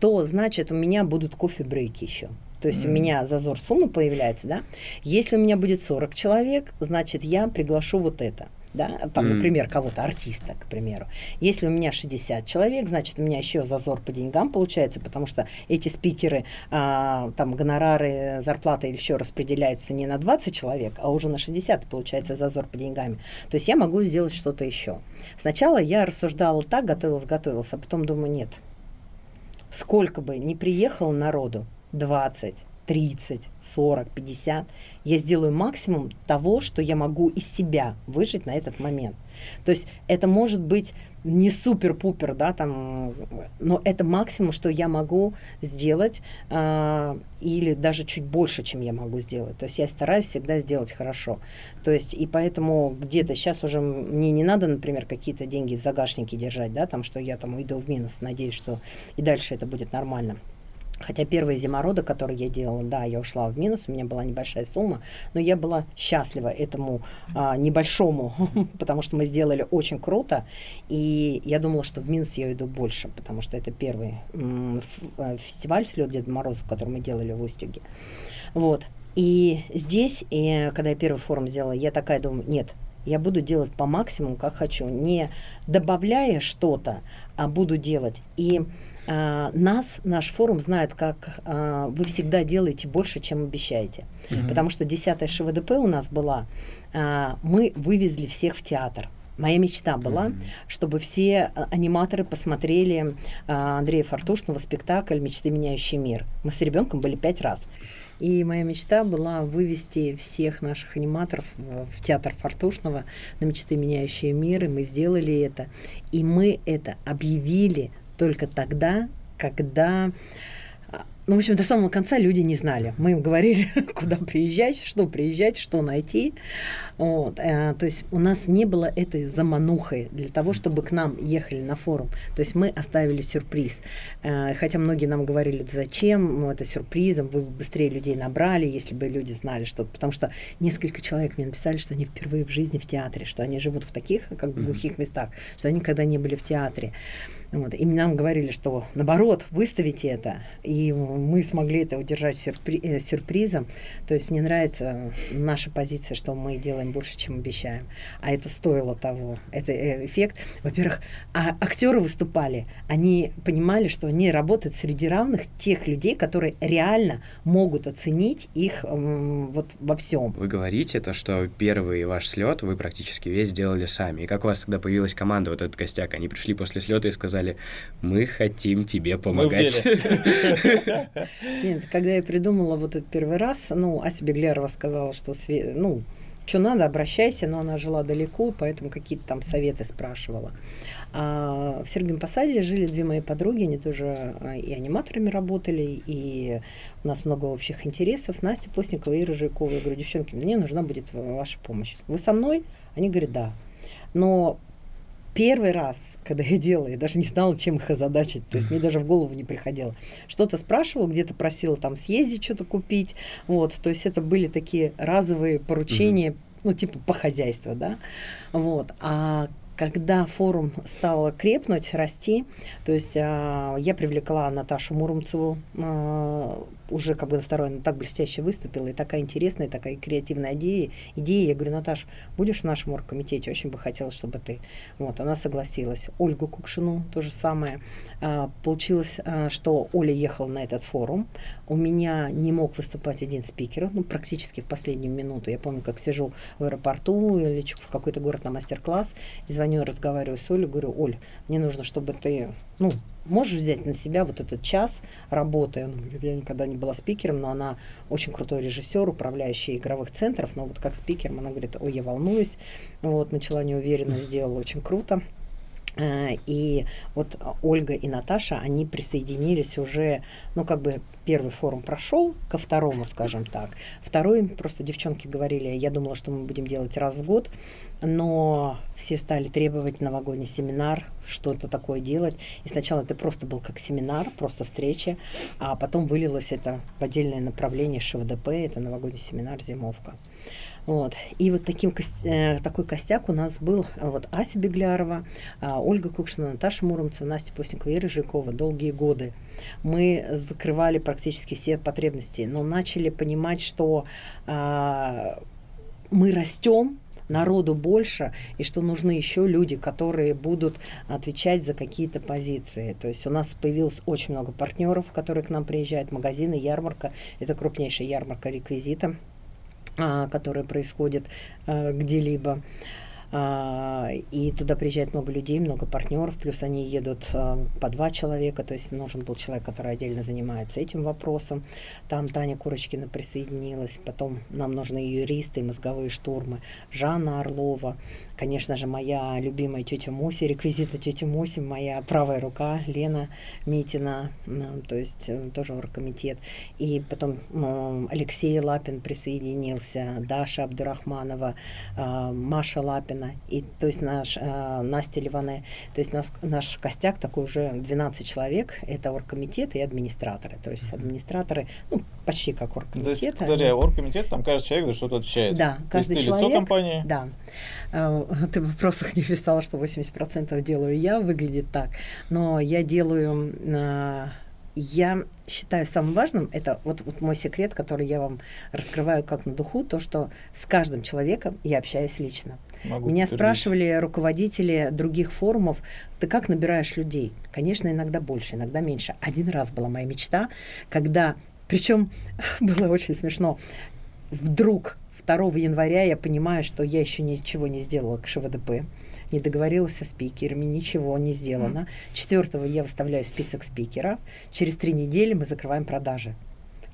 то значит у меня будут кофе-брейки еще. То есть у Мгм. меня зазор суммы появляется, да. Если у меня будет 40 человек, значит я приглашу вот это. Да, там, например, кого-то, артиста, к примеру. Если у меня 60 человек, значит, у меня еще зазор по деньгам получается, потому что эти спикеры, а, там, гонорары, зарплата или еще распределяются не на 20 человек, а уже на 60, получается зазор по деньгам. То есть я могу сделать что-то еще. Сначала я рассуждала так, готовилась, готовилась, а потом думаю, нет. Сколько бы ни приехало народу, 20, 30, 40, 50, я сделаю максимум того, что я могу из себя выжить на этот момент. То есть это может быть не супер-пупер, да, там, но это максимум, что я могу сделать, а, или даже чуть больше, чем я могу сделать. То есть я стараюсь всегда сделать хорошо. То есть и поэтому где-то сейчас уже мне не надо, например, какие-то деньги в загашнике держать, да, там, что я там уйду в минус, надеюсь, что и дальше это будет нормально. Хотя первые зимороды, которые я делала, да, я ушла в минус, у меня была небольшая сумма, но я была счастлива этому а, небольшому, потому что мы сделали очень круто, и я думала, что в минус я уйду больше, потому что это первый э, фестиваль «Слет Деда Мороза», который мы делали в Устюге. Вот. И здесь, и когда я первый форум сделала, я такая думаю, нет, я буду делать по максимуму, как хочу, не добавляя что-то, а буду делать. И а, нас, наш форум знают как а, вы всегда делаете больше, чем обещаете. Mm-hmm. Потому что 10 ШВДП у нас была, а, мы вывезли всех в театр. Моя мечта была, mm-hmm. чтобы все аниматоры посмотрели Андрея Фартушного спектакль «Мечты, меняющий мир». Мы с ребенком были пять раз. И моя мечта была вывести всех наших аниматоров в театр Фартушного на «Мечты, меняющие мир», и мы сделали это. И мы это объявили только тогда, когда ну, в общем, до самого конца люди не знали. Мы им говорили, куда приезжать, что приезжать, что найти. Вот. А, то есть у нас не было этой заманухой для того, чтобы к нам ехали на форум. То есть мы оставили сюрприз. А, хотя многие нам говорили, зачем ну, это сюрпризом, вы быстрее людей набрали, если бы люди знали что-то. Потому что несколько человек мне написали, что они впервые в жизни в театре, что они живут в таких как бы глухих местах, что они никогда не были в театре. Вот. И нам говорили, что наоборот, выставите это. И мы смогли это удержать сюрпри- э, сюрпризом. То есть мне нравится наша позиция, что мы делаем больше, чем обещаем. А это стоило того. Это э, эффект. Во-первых, а актеры выступали, они понимали, что они работают среди равных тех людей, которые реально могут оценить их вот во всем. Вы говорите то, что первый ваш слет вы практически весь делали сами. И как у вас тогда появилась команда, вот этот костяк? Они пришли после слета и сказали, сказали, мы хотим тебе помогать. Нет, когда я придумала вот этот первый раз, ну, Ася Беглярова сказала, что, ну, что надо, обращайся, но она жила далеко, поэтому какие-то там советы спрашивала. А в Сергием Посаде жили две мои подруги, они тоже а, и аниматорами работали, и у нас много общих интересов. Настя Постникова и Рыжикова. Я говорю, девчонки, мне нужна будет ваша помощь. Вы со мной? Они говорят, да. Но первый раз, когда я делала, я даже не знала, чем их озадачить. То есть мне даже в голову не приходило. Что-то спрашивала, где-то просила там съездить, что-то купить. Вот, то есть это были такие разовые поручения, ну, типа по хозяйству, да. Вот. А когда форум стал крепнуть, расти, то есть а, я привлекла Наташу Муромцеву, а, уже как бы на второй она так блестяще выступила, и такая интересная, такая креативная идея. идея. Я говорю, Наташ, будешь в нашем оргкомитете? Очень бы хотелось, чтобы ты. Вот, она согласилась. Ольгу Кукшину то же самое. А, получилось, а, что Оля ехала на этот форум. У меня не мог выступать один спикер, ну, практически в последнюю минуту. Я помню, как сижу в аэропорту, лечу в какой-то город на мастер-класс, и звоню, разговариваю с Олей, говорю, Оль, мне нужно, чтобы ты, ну, можешь взять на себя вот этот час работы? Она говорит, я никогда не была спикером, но она очень крутой режиссер, управляющий игровых центров, но вот как спикером она говорит, ой, я волнуюсь, вот, начала неуверенно, сделала очень круто. Э, и вот Ольга и Наташа, они присоединились уже, ну, как бы первый форум прошел ко второму, скажем так. Второй, просто девчонки говорили, я думала, что мы будем делать раз в год, но все стали требовать новогодний семинар, что-то такое делать. И сначала это просто был как семинар, просто встреча, а потом вылилось это в отдельное направление ШВДП, это новогодний семинар «Зимовка». Вот. И вот таким, э, такой костяк у нас был э, вот Ася Беглярова, э, Ольга Кукшина, Наташа Муромцева, Настя Постникова, Ира Жиркова долгие годы. Мы закрывали практически все потребности, но начали понимать, что э, мы растем, народу больше, и что нужны еще люди, которые будут отвечать за какие-то позиции. То есть у нас появилось очень много партнеров, которые к нам приезжают, магазины, ярмарка. Это крупнейшая ярмарка реквизита а, которое происходит а, где-либо. А, и туда приезжает много людей, много партнеров, плюс они едут по два человека, то есть нужен был человек, который отдельно занимается этим вопросом. Там Таня Курочкина присоединилась, потом нам нужны юристы, мозговые штурмы, Жанна Орлова, конечно же, моя любимая тетя Муси, реквизита тети Муси, моя правая рука, Лена Митина, то есть э, тоже оргкомитет. И потом Алексей Лапин присоединился, Даша Абдурахманова, а, Маша Лапина, и то есть наш, а, Настя Ливане, то есть наш, наш костяк такой уже 12 человек, это оргкомитет и администраторы, то есть администраторы, ну, почти как оргкомитет. То есть, подожди, оргкомитет, там каждый человек за что-то отвечает? Да, каждый есть человек. лицо компании? Да. А, ты в вопросах не писала, что 80% делаю я, выглядит так. Но я делаю я считаю самым важным, это вот, вот мой секрет, который я вам раскрываю как на духу, то, что с каждым человеком я общаюсь лично. Могу Меня спрашивали руководители других форумов, ты как набираешь людей? Конечно, иногда больше, иногда меньше. Один раз была моя мечта, когда, причем было очень смешно, вдруг 2 января я понимаю, что я еще ничего не сделала к ШВДП не договорилась со спикерами, ничего не сделано. Четвертого я выставляю список спикеров. Через три недели мы закрываем продажи.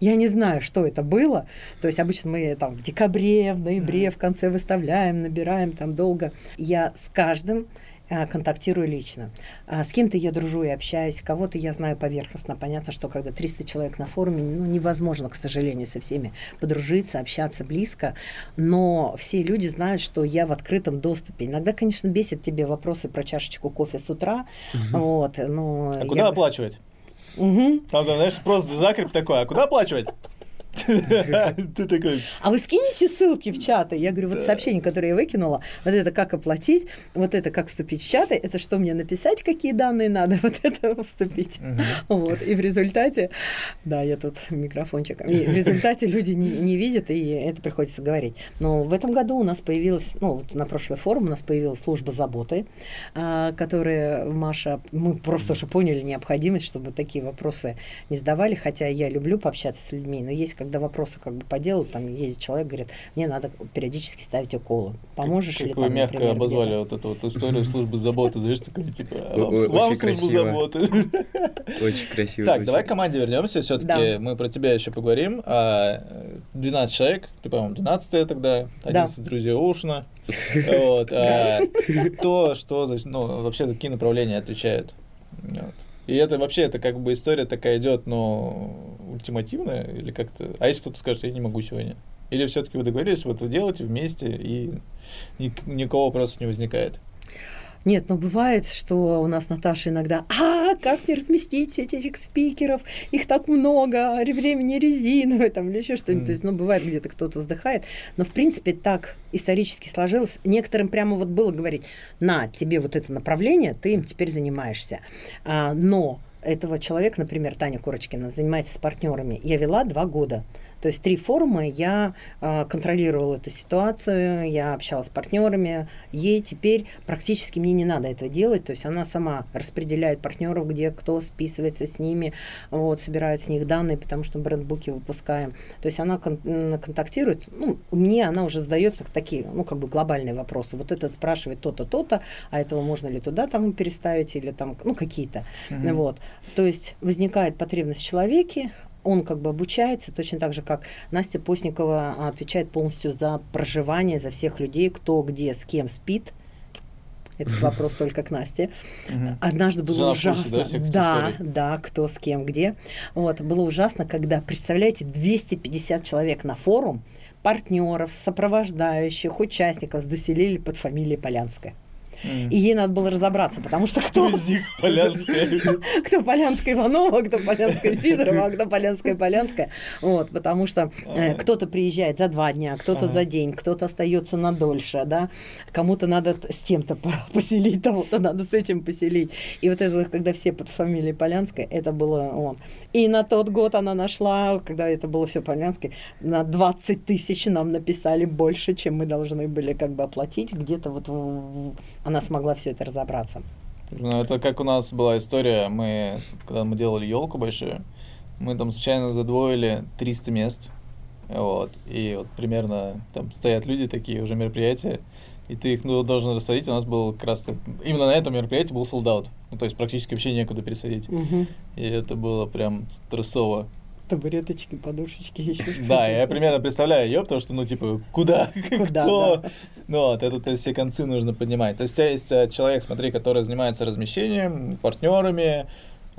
Я не знаю, что это было. То есть обычно мы там в декабре, в ноябре, в конце выставляем, набираем там долго. Я с каждым контактирую лично. А с кем-то я дружу и общаюсь, кого-то я знаю поверхностно. Понятно, что когда 300 человек на форуме, ну, невозможно, к сожалению, со всеми подружиться, общаться близко. Но все люди знают, что я в открытом доступе. Иногда, конечно, бесит тебе вопросы про чашечку кофе с утра. Угу. Вот, но а куда я... оплачивать? Угу. Там, знаешь, просто закреп такой, а куда оплачивать? Ты такой... А вы скинете ссылки в чаты? Я говорю, вот сообщение, которое я выкинула, вот это как оплатить, вот это как вступить в чаты, это что мне написать, какие данные надо, вот это вступить. Вот, и в результате, да, я тут микрофончик, и в результате люди не, не видят, и это приходится говорить. Но в этом году у нас появилась, ну, вот на прошлый форум у нас появилась служба заботы, а, которая, Маша, мы просто уже поняли необходимость, чтобы такие вопросы не задавали, хотя я люблю пообщаться с людьми, но есть когда вопросы как бы по делу, там едет человек, говорит, мне надо периодически ставить уколы. Поможешь как, или как там, вы мягко например, обозвали вот эту вот историю службы заботы, знаешь, такая, типа, вам службу заботы. Очень красиво. Так, давай к команде вернемся, все-таки мы про тебя еще поговорим. 12 человек, ты, по-моему, 12 тогда, 11 друзей Ушна. Вот. А, то, что, ну, вообще за какие направления отвечают. Вот. И это вообще, это как бы история такая идет, но ультимативная или как-то... А если кто-то скажет, я не могу сегодня? Или все-таки вы договорились, вот вы делаете вместе, и никакого вопроса не возникает? Нет, но бывает, что у нас Наташа иногда, а, как мне разместить все этих спикеров, их так много, времени резиновое, там, или еще что-нибудь. Mm. То есть, ну, бывает, где-то кто-то вздыхает. Но, в принципе, так исторически сложилось. Некоторым прямо вот было говорить, на, тебе вот это направление, ты им теперь занимаешься. А, но этого человека, например, Таня Курочкина, занимается с партнерами, я вела два года. То есть три форума я э, контролировала эту ситуацию, я общалась с партнерами. Ей теперь практически мне не надо это делать. То есть она сама распределяет партнеров, где кто списывается с ними, вот, собирает с них данные, потому что брендбуки выпускаем. То есть она кон- контактирует. Ну, мне она уже задает такие, ну, как бы глобальные вопросы. Вот этот спрашивает то-то, то-то, а этого можно ли туда там переставить или там, ну, какие-то. Mm-hmm. Вот. То есть возникает потребность в человеке, он как бы обучается, точно так же, как Настя Постникова а, отвечает полностью за проживание, за всех людей, кто где, с кем спит. Это вопрос только к Насте. Однажды было ужасно. Да, да, кто с кем, где. Вот, было ужасно, когда, представляете, 250 человек на форум, партнеров, сопровождающих, участников заселили под фамилией Полянская. И ей надо было разобраться, потому что кто... Полянская. Кто Полянская Иванова, кто Полянская Сидорова, а кто Полянская Полянская. Вот, потому что э, кто-то приезжает за два дня, кто-то за день, кто-то остается на дольше, да. Кому-то надо с тем-то поселить, того-то надо с этим поселить. И вот это, когда все под фамилией Полянская, это было он. И на тот год она нашла, когда это было все Полянское, на 20 тысяч нам написали больше, чем мы должны были как бы оплатить. Где-то вот она смогла все это разобраться. Ну, это как у нас была история, мы, когда мы делали елку большую, мы там случайно задвоили 300 мест, вот, и вот примерно там стоят люди такие, уже мероприятия, и ты их ну, должен рассадить, у нас был как раз именно на этом мероприятии был солдат, ну, то есть практически вообще некуда пересадить, угу. и это было прям стрессово табуреточки, подушечки, еще что-то. Да, я примерно представляю ее, потому что, ну, типа, куда, куда кто? Да. Ну, вот, это то есть, все концы нужно поднимать. То есть у тебя есть э, человек, смотри, который занимается размещением, партнерами,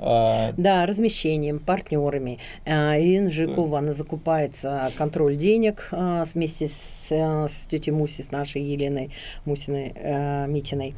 а, да, размещением, партнерами. А, Ирина Жиркова, она закупается контроль денег а, вместе с, э, с тетей Муси, с нашей Еленой Мусиной, э, Митиной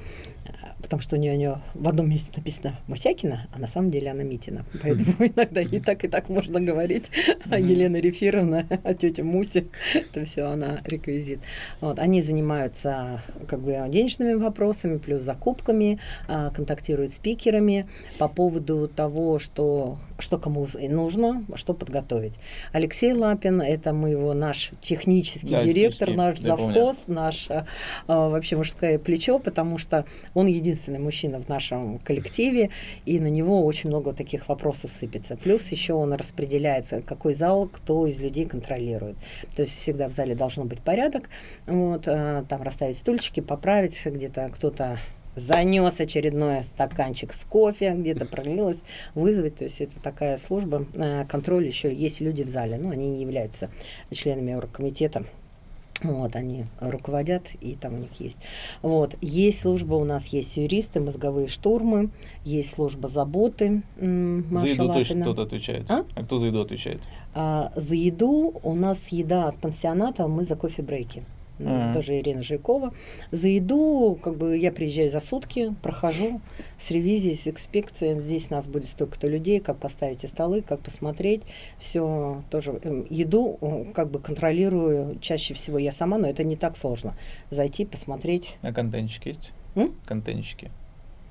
потому что у нее, у нее в одном месте написано Мусякина, а на самом деле она Митина. Поэтому иногда и так, и так можно говорить. Елена Рефировна, тетя Муси, это все она реквизит. Вот, они занимаются как бы денежными вопросами, плюс закупками, а, контактирует с спикерами по поводу того, что, что кому нужно, что подготовить. Алексей Лапин, это мы его наш технический да, директор, наш завхоз, наш а, вообще мужское плечо, потому что он единственный мужчина в нашем коллективе, и на него очень много таких вопросов сыпется. Плюс еще он распределяет, какой зал кто из людей контролирует. То есть всегда в зале должно быть порядок, вот, а, там расставить стульчики, поправить, где-то кто-то занес очередной стаканчик с кофе, где-то пролилось, вызвать. То есть это такая служба, э, контроль еще есть люди в зале, но они не являются членами оргкомитета. Вот, они руководят, и там у них есть. Вот, есть служба, у нас есть юристы, мозговые штурмы, есть служба заботы. За еду точно кто-то отвечает. А? а кто за еду отвечает? А, за еду у нас еда от пансионата, мы за кофе-брейки mm-hmm. тоже Ирина Жиркова. За еду, как бы я приезжаю за сутки, прохожу с ревизией, с инспекцией. Здесь нас будет столько-то людей, как поставить столы, как посмотреть. Все тоже. Эм, еду как бы контролирую чаще всего я сама, но это не так сложно. Зайти, посмотреть. А контентчики есть? М? Контентчики.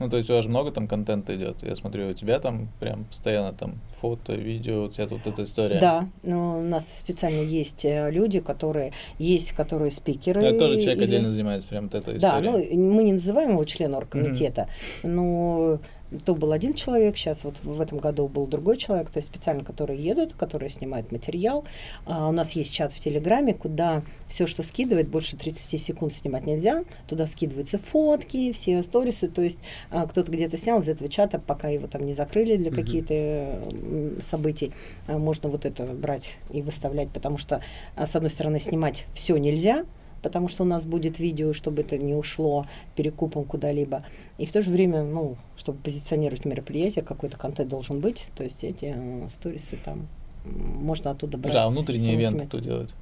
Ну, то есть у вас много там контента идет. Я смотрю, у тебя там прям постоянно там фото, видео, у тебя тут эта история. Да, но у нас специально есть э, люди, которые есть, которые спикеры. Это тоже человек или... отдельно занимается прям вот этой историей. Да, ну мы не называем его членом оргкомитета, mm-hmm. но то был один человек, сейчас вот в этом году был другой человек, то есть специально, которые едут, которые снимают материал. А, у нас есть чат в Телеграме, куда все, что скидывает, больше 30 секунд снимать нельзя. Туда скидываются фотки, все сторисы, то есть а, кто-то где-то снял из этого чата, пока его там не закрыли для mm-hmm. каких-то событий, а, можно вот это брать и выставлять, потому что, а, с одной стороны, снимать все нельзя, потому что у нас будет видео, чтобы это не ушло перекупом куда-либо. И в то же время, ну, чтобы позиционировать мероприятие, какой-то контент должен быть. То есть эти э, сторисы там можно оттуда брать. Да, а внутренний ивент кто делает?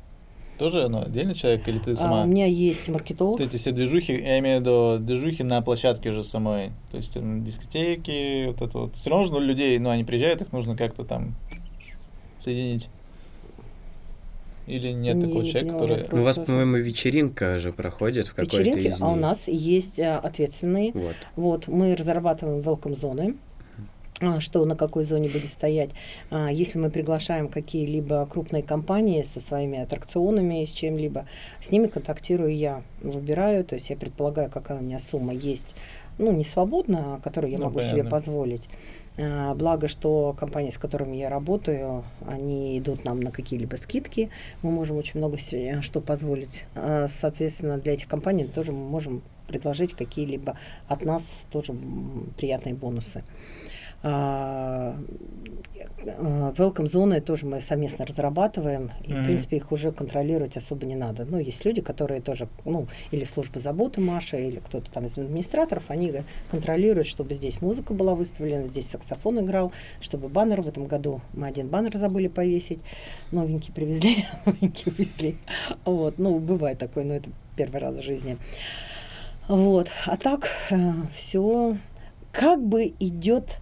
Тоже ну, отдельный человек или ты сама? А, у меня есть маркетолог. Вот эти все движухи, я имею в виду движухи на площадке уже самой. То есть там, дискотеки, вот это вот. Все равно нужно людей, ну, они приезжают, их нужно как-то там соединить. Или нет не, такого человека, который... Ну, у вас, по-моему, вечеринка же проходит в какой-то Вечеринки, из а у нас есть а, ответственные. Вот. вот. Мы разрабатываем welcome зоны а, что на какой зоне будет стоять. А, если мы приглашаем какие-либо крупные компании со своими аттракционами, с чем-либо, с ними контактирую я, выбираю, то есть я предполагаю, какая у меня сумма есть, ну, не свободно, а которую я ну, могу понятно. себе позволить. А, благо, что компании, с которыми я работаю, они идут нам на какие-либо скидки. Мы можем очень много э, что позволить. А, соответственно, для этих компаний тоже мы можем предложить какие-либо от нас тоже приятные бонусы. А, welcome зоны тоже мы совместно разрабатываем, и, mm-hmm. в принципе, их уже контролировать особо не надо. Ну, есть люди, которые тоже, ну, или служба заботы Маша, или кто-то там из администраторов, они контролируют, чтобы здесь музыка была выставлена, здесь саксофон играл, чтобы баннер в этом году, мы один баннер забыли повесить, новенький привезли, новенький увезли. Вот, ну, бывает такое, но это первый раз в жизни. Вот, а так э, все как бы идет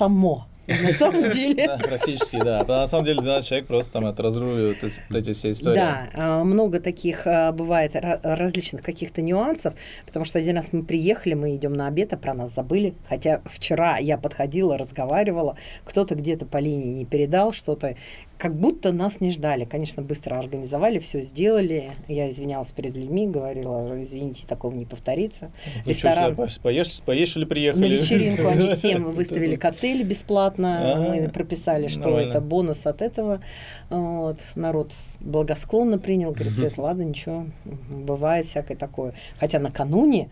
само. На самом деле. Да, практически, да. На самом деле 12 человек просто там это разруливают эти все истории. Да, а, много таких а, бывает различных каких-то нюансов, потому что один раз мы приехали, мы идем на обед, а про нас забыли. Хотя вчера я подходила, разговаривала, кто-то где-то по линии не передал что-то как будто нас не ждали. Конечно, быстро организовали, все сделали. Я извинялась перед людьми, говорила, извините, такого не повторится. Вы Ресторан... Что, поешь, поешь или приехали? На вечеринку они всем выставили коктейли бесплатно. Мы прописали, что это бонус от этого. Вот. Народ благосклонно принял, говорит, Свет, ладно, ничего, бывает всякое такое. Хотя накануне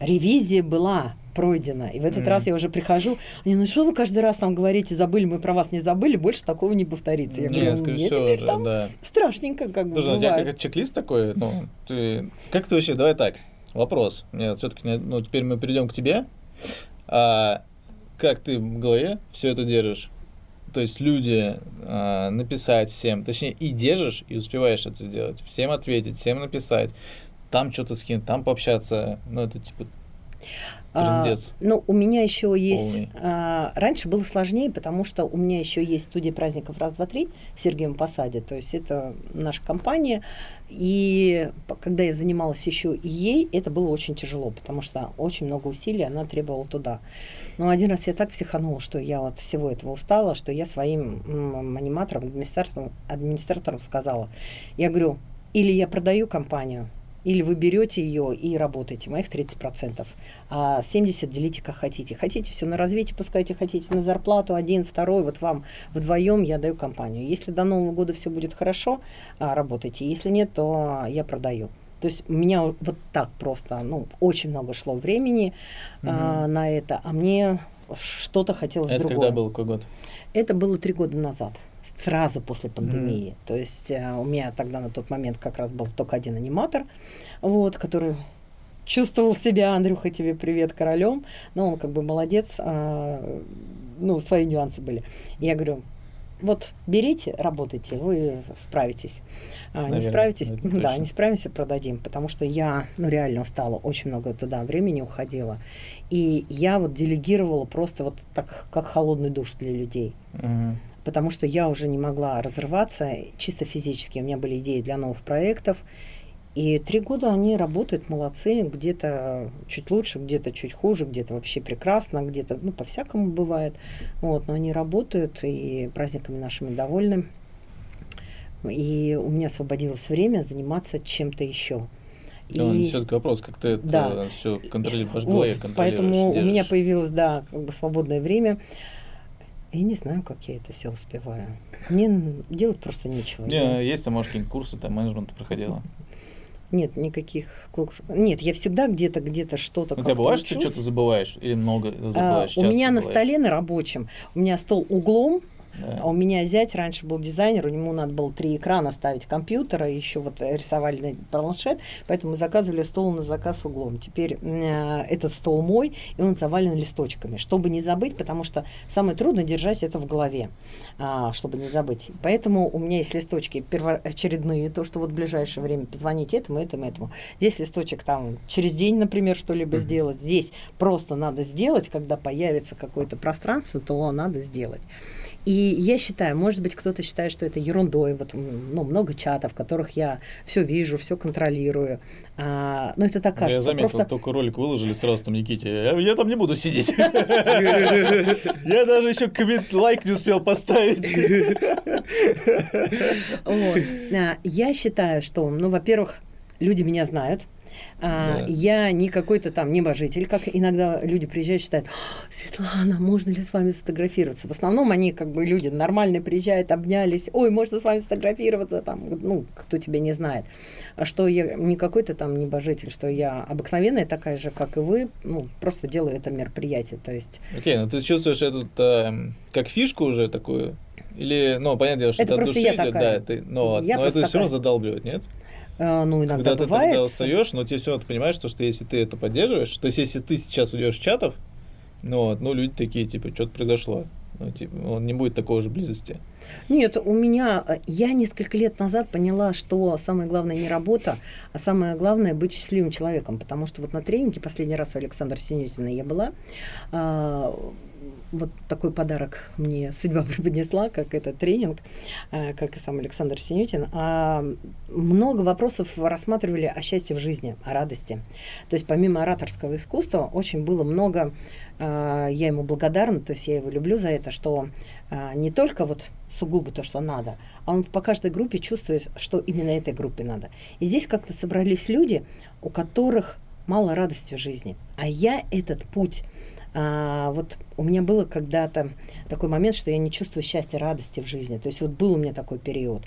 ревизия была пройдена. И в этот mm. раз я уже прихожу, они, ну что вы каждый раз там говорите, забыли, мы про вас не забыли, больше такого не повторится. Я нет, говорю, нет, нет, там да. страшненько как бы Слушай, у тебя как чек-лист такой, ну, ты, как ты вообще, давай так, вопрос, нет, все-таки, ну, теперь мы перейдем к тебе, а, как ты в голове все это держишь? То есть люди а, написать всем, точнее и держишь, и успеваешь это сделать, всем ответить, всем написать, там что-то скинуть, там пообщаться, ну это типа Трындец. А, ну, у меня еще есть... А, раньше было сложнее, потому что у меня еще есть студия праздников «Раз, два, три» в Сергеевом Посаде. То есть это наша компания. И когда я занималась еще и ей, это было очень тяжело, потому что очень много усилий она требовала туда. Но один раз я так психанула, что я вот всего этого устала, что я своим аниматорам, администраторам, администраторам сказала, я говорю, или я продаю компанию, или вы берете ее и работаете, моих 30%, а 70% делите как хотите. Хотите все на развитие, пускайте, хотите на зарплату, один, второй, вот вам вдвоем я даю компанию. Если до Нового года все будет хорошо, а, работайте. Если нет, то я продаю. То есть у меня вот так просто, ну, очень много шло времени а, на это, а мне что-то хотелось Это другого. когда был какой год? Это было три года назад, сразу после пандемии. То есть э, у меня тогда на тот момент как раз был только один аниматор, вот, который чувствовал себя, Андрюха, тебе привет, королем. Но он как бы молодец, а, ну, свои нюансы были. Я говорю, вот берите, работайте, вы справитесь. А, не Наверное, справитесь, да, не справимся, продадим, потому что я, ну, реально устала, очень много туда времени уходило. И я вот делегировала просто вот так, как холодный душ для людей Мгм. Потому что я уже не могла разрываться чисто физически. У меня были идеи для новых проектов. И три года они работают, молодцы, где-то чуть лучше, где-то чуть хуже, где-то вообще прекрасно, где-то, ну, по-всякому бывает. Вот, но они работают и праздниками нашими довольны. И у меня освободилось время заниматься чем-то еще. И... Все-таки вопрос, как ты Да. это все контролируешь, Вот, контролируешь, поэтому у меня появилось, да, как бы свободное время. Я не знаю, как я это все успеваю. Мне делать просто нечего. Не, Я- есть там, может, какие-нибудь курсы, там, менеджмент проходила. Нет, никаких курсов. Нет, я всегда где-то, где-то что-то У тебя бывает, что ты что-то забываешь? Или много А, забываешь? у часто меня на забываешь? столе на рабочем, у меня стол углом, Да. а у меня зять раньше был дизайнер, у него надо было три экрана ставить компьютера, еще вот рисовали на планшет, поэтому мы заказывали стол на заказ углом. Теперь э, этот стол мой, и он завален листочками, чтобы не забыть, потому что самое трудное держать это в голове, а, чтобы не забыть. Поэтому у меня есть листочки первоочередные, то, что вот в ближайшее время позвонить этому, этому, этому. Здесь листочек там через день, например, что-либо Мгм. сделать. Здесь просто надо сделать, когда появится какое-то пространство, то надо сделать. И я считаю, может быть, кто-то считает, что это ерундой. Вот ну, много чатов, в которых я все вижу, все контролирую. А, но это так Я кажется. заметил, Просто только ролик выложили сразу там Никите. Я, я там не буду сидеть. Я даже еще коммент лайк не успел поставить. А, Я считаю, что, ну, во-первых, люди меня знают. А, Да. Я не какой-то там небожитель, как иногда люди приезжают и считают, «А, Светлана, можно ли с вами сфотографироваться? В основном они как бы люди нормальные приезжают, обнялись, ой, можно с вами сфотографироваться, там, ну, кто тебя не знает. А что я не какой-то там небожитель, что я обыкновенная такая же, как и вы, ну, просто делаю это мероприятие, то есть Окей, ну ты чувствуешь эту эм, как фишку уже такую? Или, ну, понятное дело, что Это от просто души я идет, такая. да, ты, но, Я но это все равно такая. задалбливает, нет? Э, ну, иногда Когда ты бывает. тогда устаешь, но тебе все равно ты понимаешь, что, что если ты это поддерживаешь, то есть если ты сейчас уйдешь с чатов, ну, вот, ну, люди такие, типа, что-то произошло. Ну, типа, он не будет такой же близости. Нет, у меня, э, я несколько лет назад поняла, что самое главное не работа, а самое главное быть счастливым человеком, потому что вот на тренинге последний раз у Александра Синютина я была, а, вот такой подарок мне судьба преподнесла, как этот тренинг, а, как и сам Александр Синютин. А, много вопросов рассматривали о счастье в жизни, о радости. То есть помимо ораторского искусства очень было много, а, я ему благодарна, то есть я его люблю за это, что а, не только вот сугубо то, что надо, а он по каждой группе чувствует, что именно этой группе надо. И здесь как-то собрались люди, у которых мало радости в жизни. А я этот путь а, вот у меня было когда-то такой момент, что я не чувствую счастья, радости в жизни. То есть вот был у меня такой период.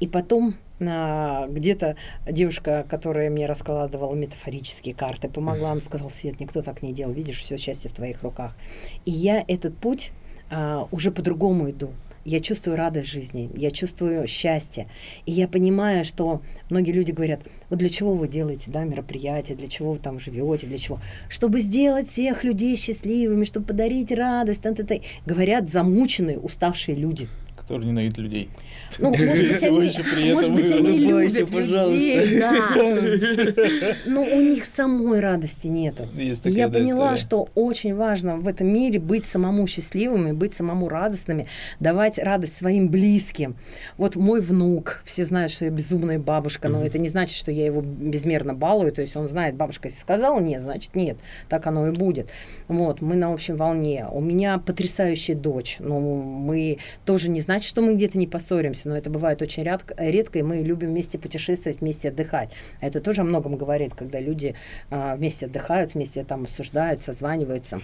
И потом а, где-то девушка, которая мне раскладывала метафорические карты, помогла, она сказала, Свет, никто так не делал, видишь, все счастье в твоих руках. И я этот путь а, уже по-другому иду. Я чувствую радость жизни, я чувствую счастье. И я понимаю, что многие люди говорят, вот для чего вы делаете да, мероприятия, для чего вы там живете, для чего? Чтобы сделать всех людей счастливыми, чтобы подарить радость. Та -та -та. Говорят замученные, уставшие люди. Который ненавидит людей. Ну, может быть, они, может быть, они любят пожалуйста. людей, да. Но у них самой радости нету. И я поняла, что очень важно в этом мире быть самому счастливыми, быть самому радостными, давать радость своим близким. Вот мой внук, все знают, что я безумная бабушка, но это не значит, что я его безмерно балую, то есть он знает, бабушка сказала нет, значит нет, так оно и будет. Вот, мы на общем волне. У меня потрясающая дочь, ну, мы тоже не значит, что мы где-то не поссоримся, но это бывает очень рядко, редко, и мы любим вместе путешествовать, вместе отдыхать. А Это тоже о многом говорит, когда люди а, вместе отдыхают, вместе там обсуждают, созваниваются.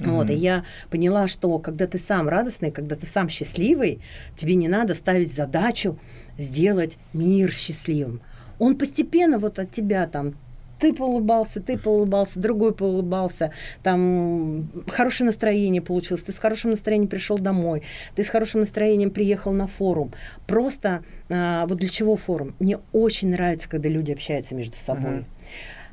Вот, и я поняла, что когда ты сам радостный, когда ты сам счастливый, тебе не надо ставить задачу сделать мир счастливым. Он постепенно вот от тебя там ты поулыбался, ты поулыбался, другой поулыбался, там хорошее настроение получилось, ты с хорошим настроением пришел домой, ты с хорошим настроением приехал на форум. Просто а, вот для чего форум? Мне очень нравится, когда люди общаются между собой.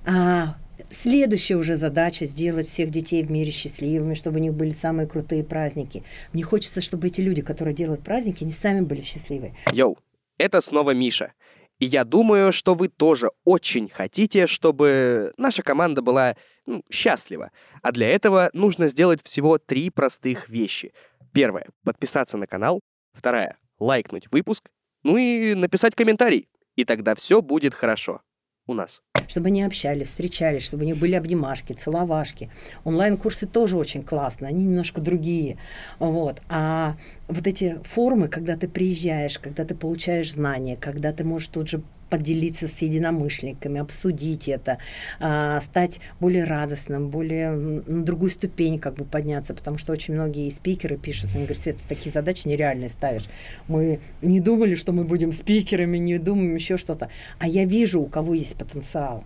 А, Следующая уже задача сделать всех детей в мире счастливыми, чтобы у них были самые крутые праздники. Мне хочется, чтобы эти люди, которые делают праздники, они сами были счастливы. Йоу, это снова Миша. И я думаю, что вы тоже очень хотите, чтобы наша команда была ну, счастлива. А для этого нужно сделать всего три простых вещи. Первое — подписаться на канал. Вторая — лайкнуть выпуск. Ну и написать комментарий. И тогда все будет хорошо. У нас. Чтобы они общались, встречались, чтобы у них были обнимашки, целовашки. Онлайн-курсы тоже очень классные, они немножко другие. Вот. А вот эти формы, когда ты приезжаешь, когда ты получаешь знания, когда ты можешь тут же поделиться с единомышленниками, обсудить это, а, стать более радостным, более на другую ступень как бы подняться, потому что очень многие спикеры пишут, они говорят, Света, такие задачи нереальные ставишь. Мы не думали, что мы будем спикерами, не думаем еще что-то. А я вижу, у кого есть потенциал.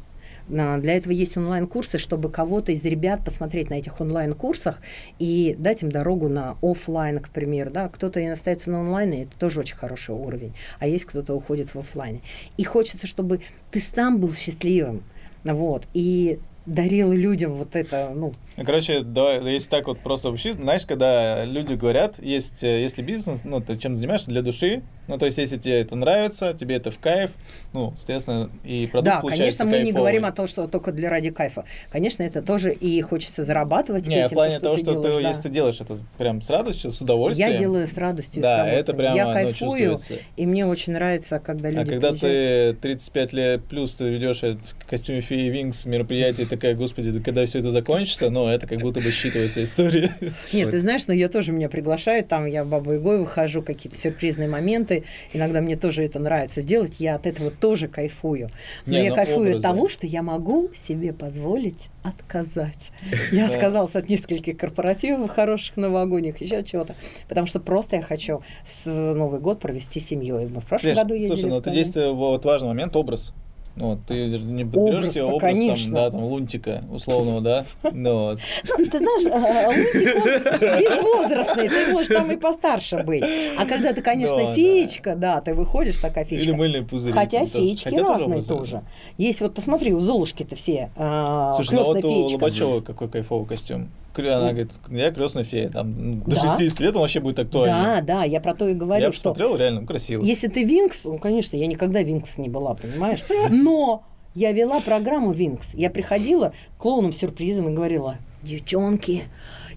Для этого есть онлайн-курсы, чтобы кого-то из ребят посмотреть на этих онлайн-курсах и дать им дорогу на офлайн, к примеру. Да? Кто-то и остается на онлайне, это тоже очень хороший уровень. А есть кто-то уходит в офлайне. И хочется, чтобы ты сам был счастливым. Вот, и дарил людям вот это, ну, Короче, да, если так вот просто вообще, знаешь, когда люди говорят, есть, э, если бизнес, ну, ты чем занимаешься для души, ну, то есть, если тебе это нравится, тебе это в кайф, ну, естественно, и продукт да, конечно, мы не кайфовый. говорим о том, что только для ради кайфа. Конечно, это тоже и хочется зарабатывать. Не, в этим, плане то, того, что ты, делаешь, да. если ты делаешь это прям с радостью, с удовольствием. Я делаю с радостью, с Да, удовольствием. это прямо, Я кайфую, и мне очень нравится, когда люди А когда приезжают. ты 35 лет плюс ты ведешь в костюме феи Винкс мероприятие, такая, господи, да когда все это закончится, ну, это как будто бы считывается история. Нет, ты знаешь, но ее тоже меня приглашают, там я бабой Игой выхожу, какие-то сюрпризные моменты, иногда мне тоже это нравится сделать, я от этого тоже кайфую. Но Не, я ну, кайфую образы. от того, что я могу себе позволить отказать. Я Да. отказалась от нескольких корпоративов хороших новогодних, еще чего-то, потому что просто я хочу с Новый год провести с семьей. Мы в прошлом Слушай, году ездили Слушай, ну это здесь э, вот важный момент образ. Ну, вот, ты не берешь Образ-то, себе образ, конечно. там, да, там, лунтика условного, да, ну, вот. Ну, ты знаешь, а, Лунтик, он безвозрастный, ты можешь там и постарше быть. А когда ты, конечно, феечка, да, ты выходишь такая Или феечка. мыльные пузыри. Хотя феечки хотя разные тоже. Есть вот, посмотри, у Золушки-то все а, Слушай, ну вот у. Лобачева какой кайфовый костюм. Она говорит, я крестная фея. Там, ну, до Да. 60 лет он вообще будет Да, актуальный. да, я про то и говорю, Я что посмотрел, реально красиво. если ты Винкс, ну, конечно, я никогда Винкс не была, понимаешь? Но я вела программу Винкс. Я приходила к клоунам-сюрпризам и говорила, девчонки,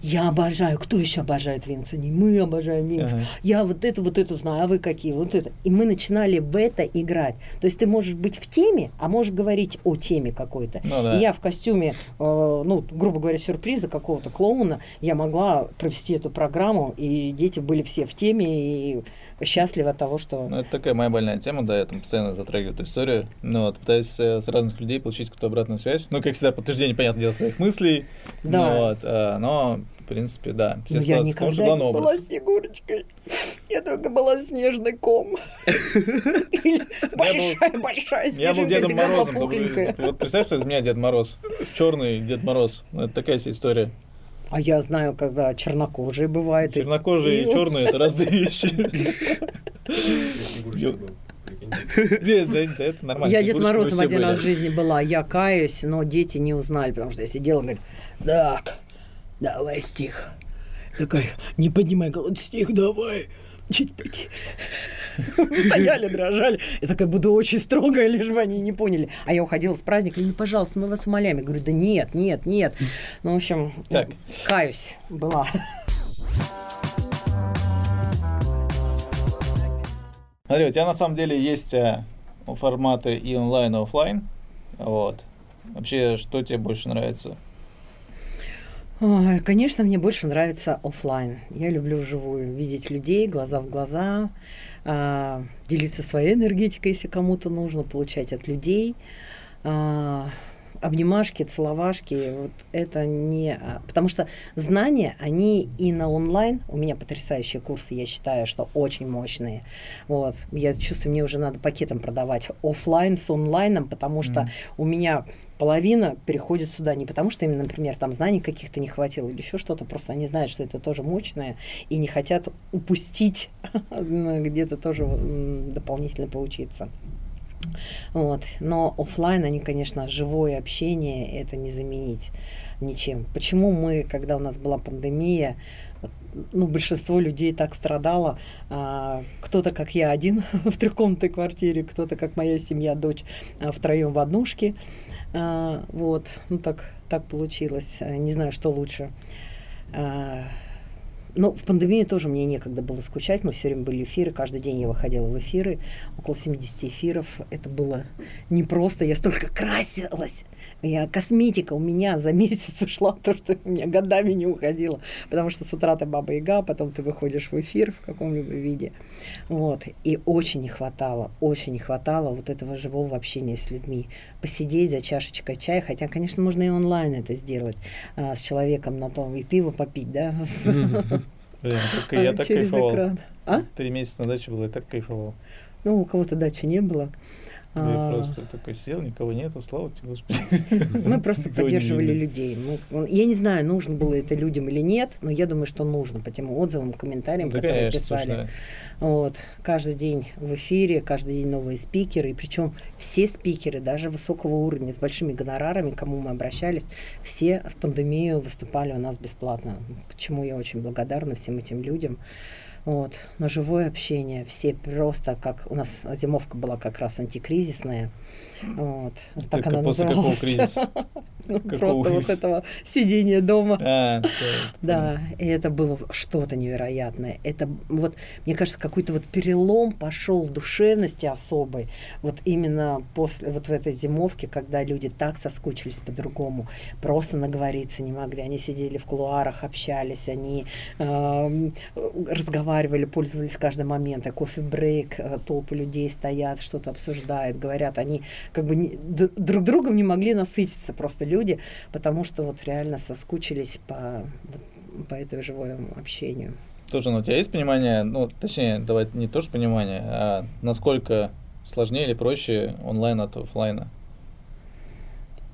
я обожаю. Кто еще обожает? Они, мы обожаем Винкс. Ага. Я вот это, вот это знаю, а вы какие? Вот это. И мы начинали в это играть. То есть ты можешь быть в теме, а можешь говорить о теме какой-то. Ну да. И я в костюме, э, ну, грубо говоря, сюрприза какого-то клоуна, я могла провести эту программу, и дети были все в теме и счастливы от того, что... Ну, это такая моя больная тема, да, я там постоянно затрагиваю эту историю. Ну, вот, пытаюсь э, с разных людей получить какую-то обратную связь. Ну, как всегда, подтверждение, понятное дело, своих мыслей. Да. Ну, вот, а, но, в принципе, да. Все Но я том, никогда главный не была образ. Снегурочкой. Я только была снежный ком. Большая-большая Я был снежинка, Дедом была Морозом. Вот представь, что из меня Дед Мороз. Черный Дед Мороз. Ну, Это такая себе история. А я знаю, когда чернокожие бывают. Чернокожие и и- черные это разные вещи. Нет, да, да, это нормально. Я Дед Морозом один раз в жизни была. Я каюсь, но дети не узнали, потому что я сидела и говорю, так, давай стих. Такая, не поднимай голову, стих давай. Чуть такие стояли, дрожали. Я такая буду очень строгая, лишь бы они не поняли. А я уходила с праздника, ну, пожалуйста, мы вас умоляем. Я говорю, да нет, нет, нет. Ну, в общем, так. каюсь, была. Смотри, у тебя на самом деле есть э, форматы и онлайн, и офлайн. Вот. Вообще, что тебе больше нравится? Конечно, мне больше нравится офлайн. Я люблю вживую видеть людей, глаза в глаза, а, делиться своей энергетикой, если кому-то нужно, получать от людей. А, обнимашки, целовашки, вот это не... А, потому что знания, они и на онлайн, у меня потрясающие курсы, я считаю, что очень мощные. Вот. Я чувствую, мне уже надо пакетом продавать офлайн с онлайном, потому что mm. у меня половина переходит сюда не потому, что им, например, там знаний каких-то не хватило или еще что-то, просто они знают, что это тоже мощное и не хотят упустить где-то тоже дополнительно поучиться. Вот. Но офлайн они, конечно, живое общение это не заменить ничем. Почему мы, когда у нас была пандемия, ну, большинство людей так страдало. А, кто-то, как я, один в трехкомнатной квартире, кто-то, как моя семья, дочь, а, втроем в однушке. А, вот, ну так, так получилось. Не знаю, что лучше. А, ну, в пандемию тоже мне некогда было скучать. Мы все время были эфиры. Каждый день я выходила в эфиры. Около 70 эфиров. Это было непросто. Я столько красилась. Я, косметика у меня за месяц ушла, то, что у меня годами не уходило. Потому что с утра ты баба яга, потом ты выходишь в эфир в каком-либо виде. Вот. И очень не хватало, очень не хватало вот этого живого общения с людьми. Посидеть за чашечкой чая. Хотя, конечно, можно и онлайн это сделать а, с человеком на том, и пиво попить, да, Блин, только а я так кайфовал. А? Три месяца на даче было, и так кайфовал. Ну, у кого-то дачи не было. Я а... просто такой сел, никого нету, слава тебе, Господи. Мы просто поддерживали людей. Мы, я не знаю, нужно было это людям или нет, но я думаю, что нужно по тем отзывам, комментариям, да, которые конечно, писали. Слушай, вот. Каждый день в эфире, каждый день новые спикеры, и причем все спикеры, даже высокого уровня, с большими гонорарами, к кому мы обращались, все в пандемию выступали у нас бесплатно, к чему я очень благодарна всем этим людям. Вот. Но живое общение, все просто как... У нас зимовка была как раз антикризисная. Вот. Так она после называлась. какого кризиса? Ну, просто вот этого сидения дома. А, да, и это было что-то невероятное. Это вот, мне кажется, какой-то вот перелом пошел душевности особой. Вот именно после, вот в этой зимовке, когда люди так соскучились по-другому, просто наговориться не могли. Они сидели в кулуарах, общались, они э, разговаривали, пользовались каждым моментом. Кофе-брейк, э, толпы людей стоят, что-то обсуждают, говорят. Они как бы не, друг другом не могли насытиться просто люди, потому что вот реально соскучились по, вот, по этой живому общению. Тоже, ну, у тебя есть понимание, ну, точнее, давай не то, что понимание, а насколько сложнее или проще онлайн от офлайна?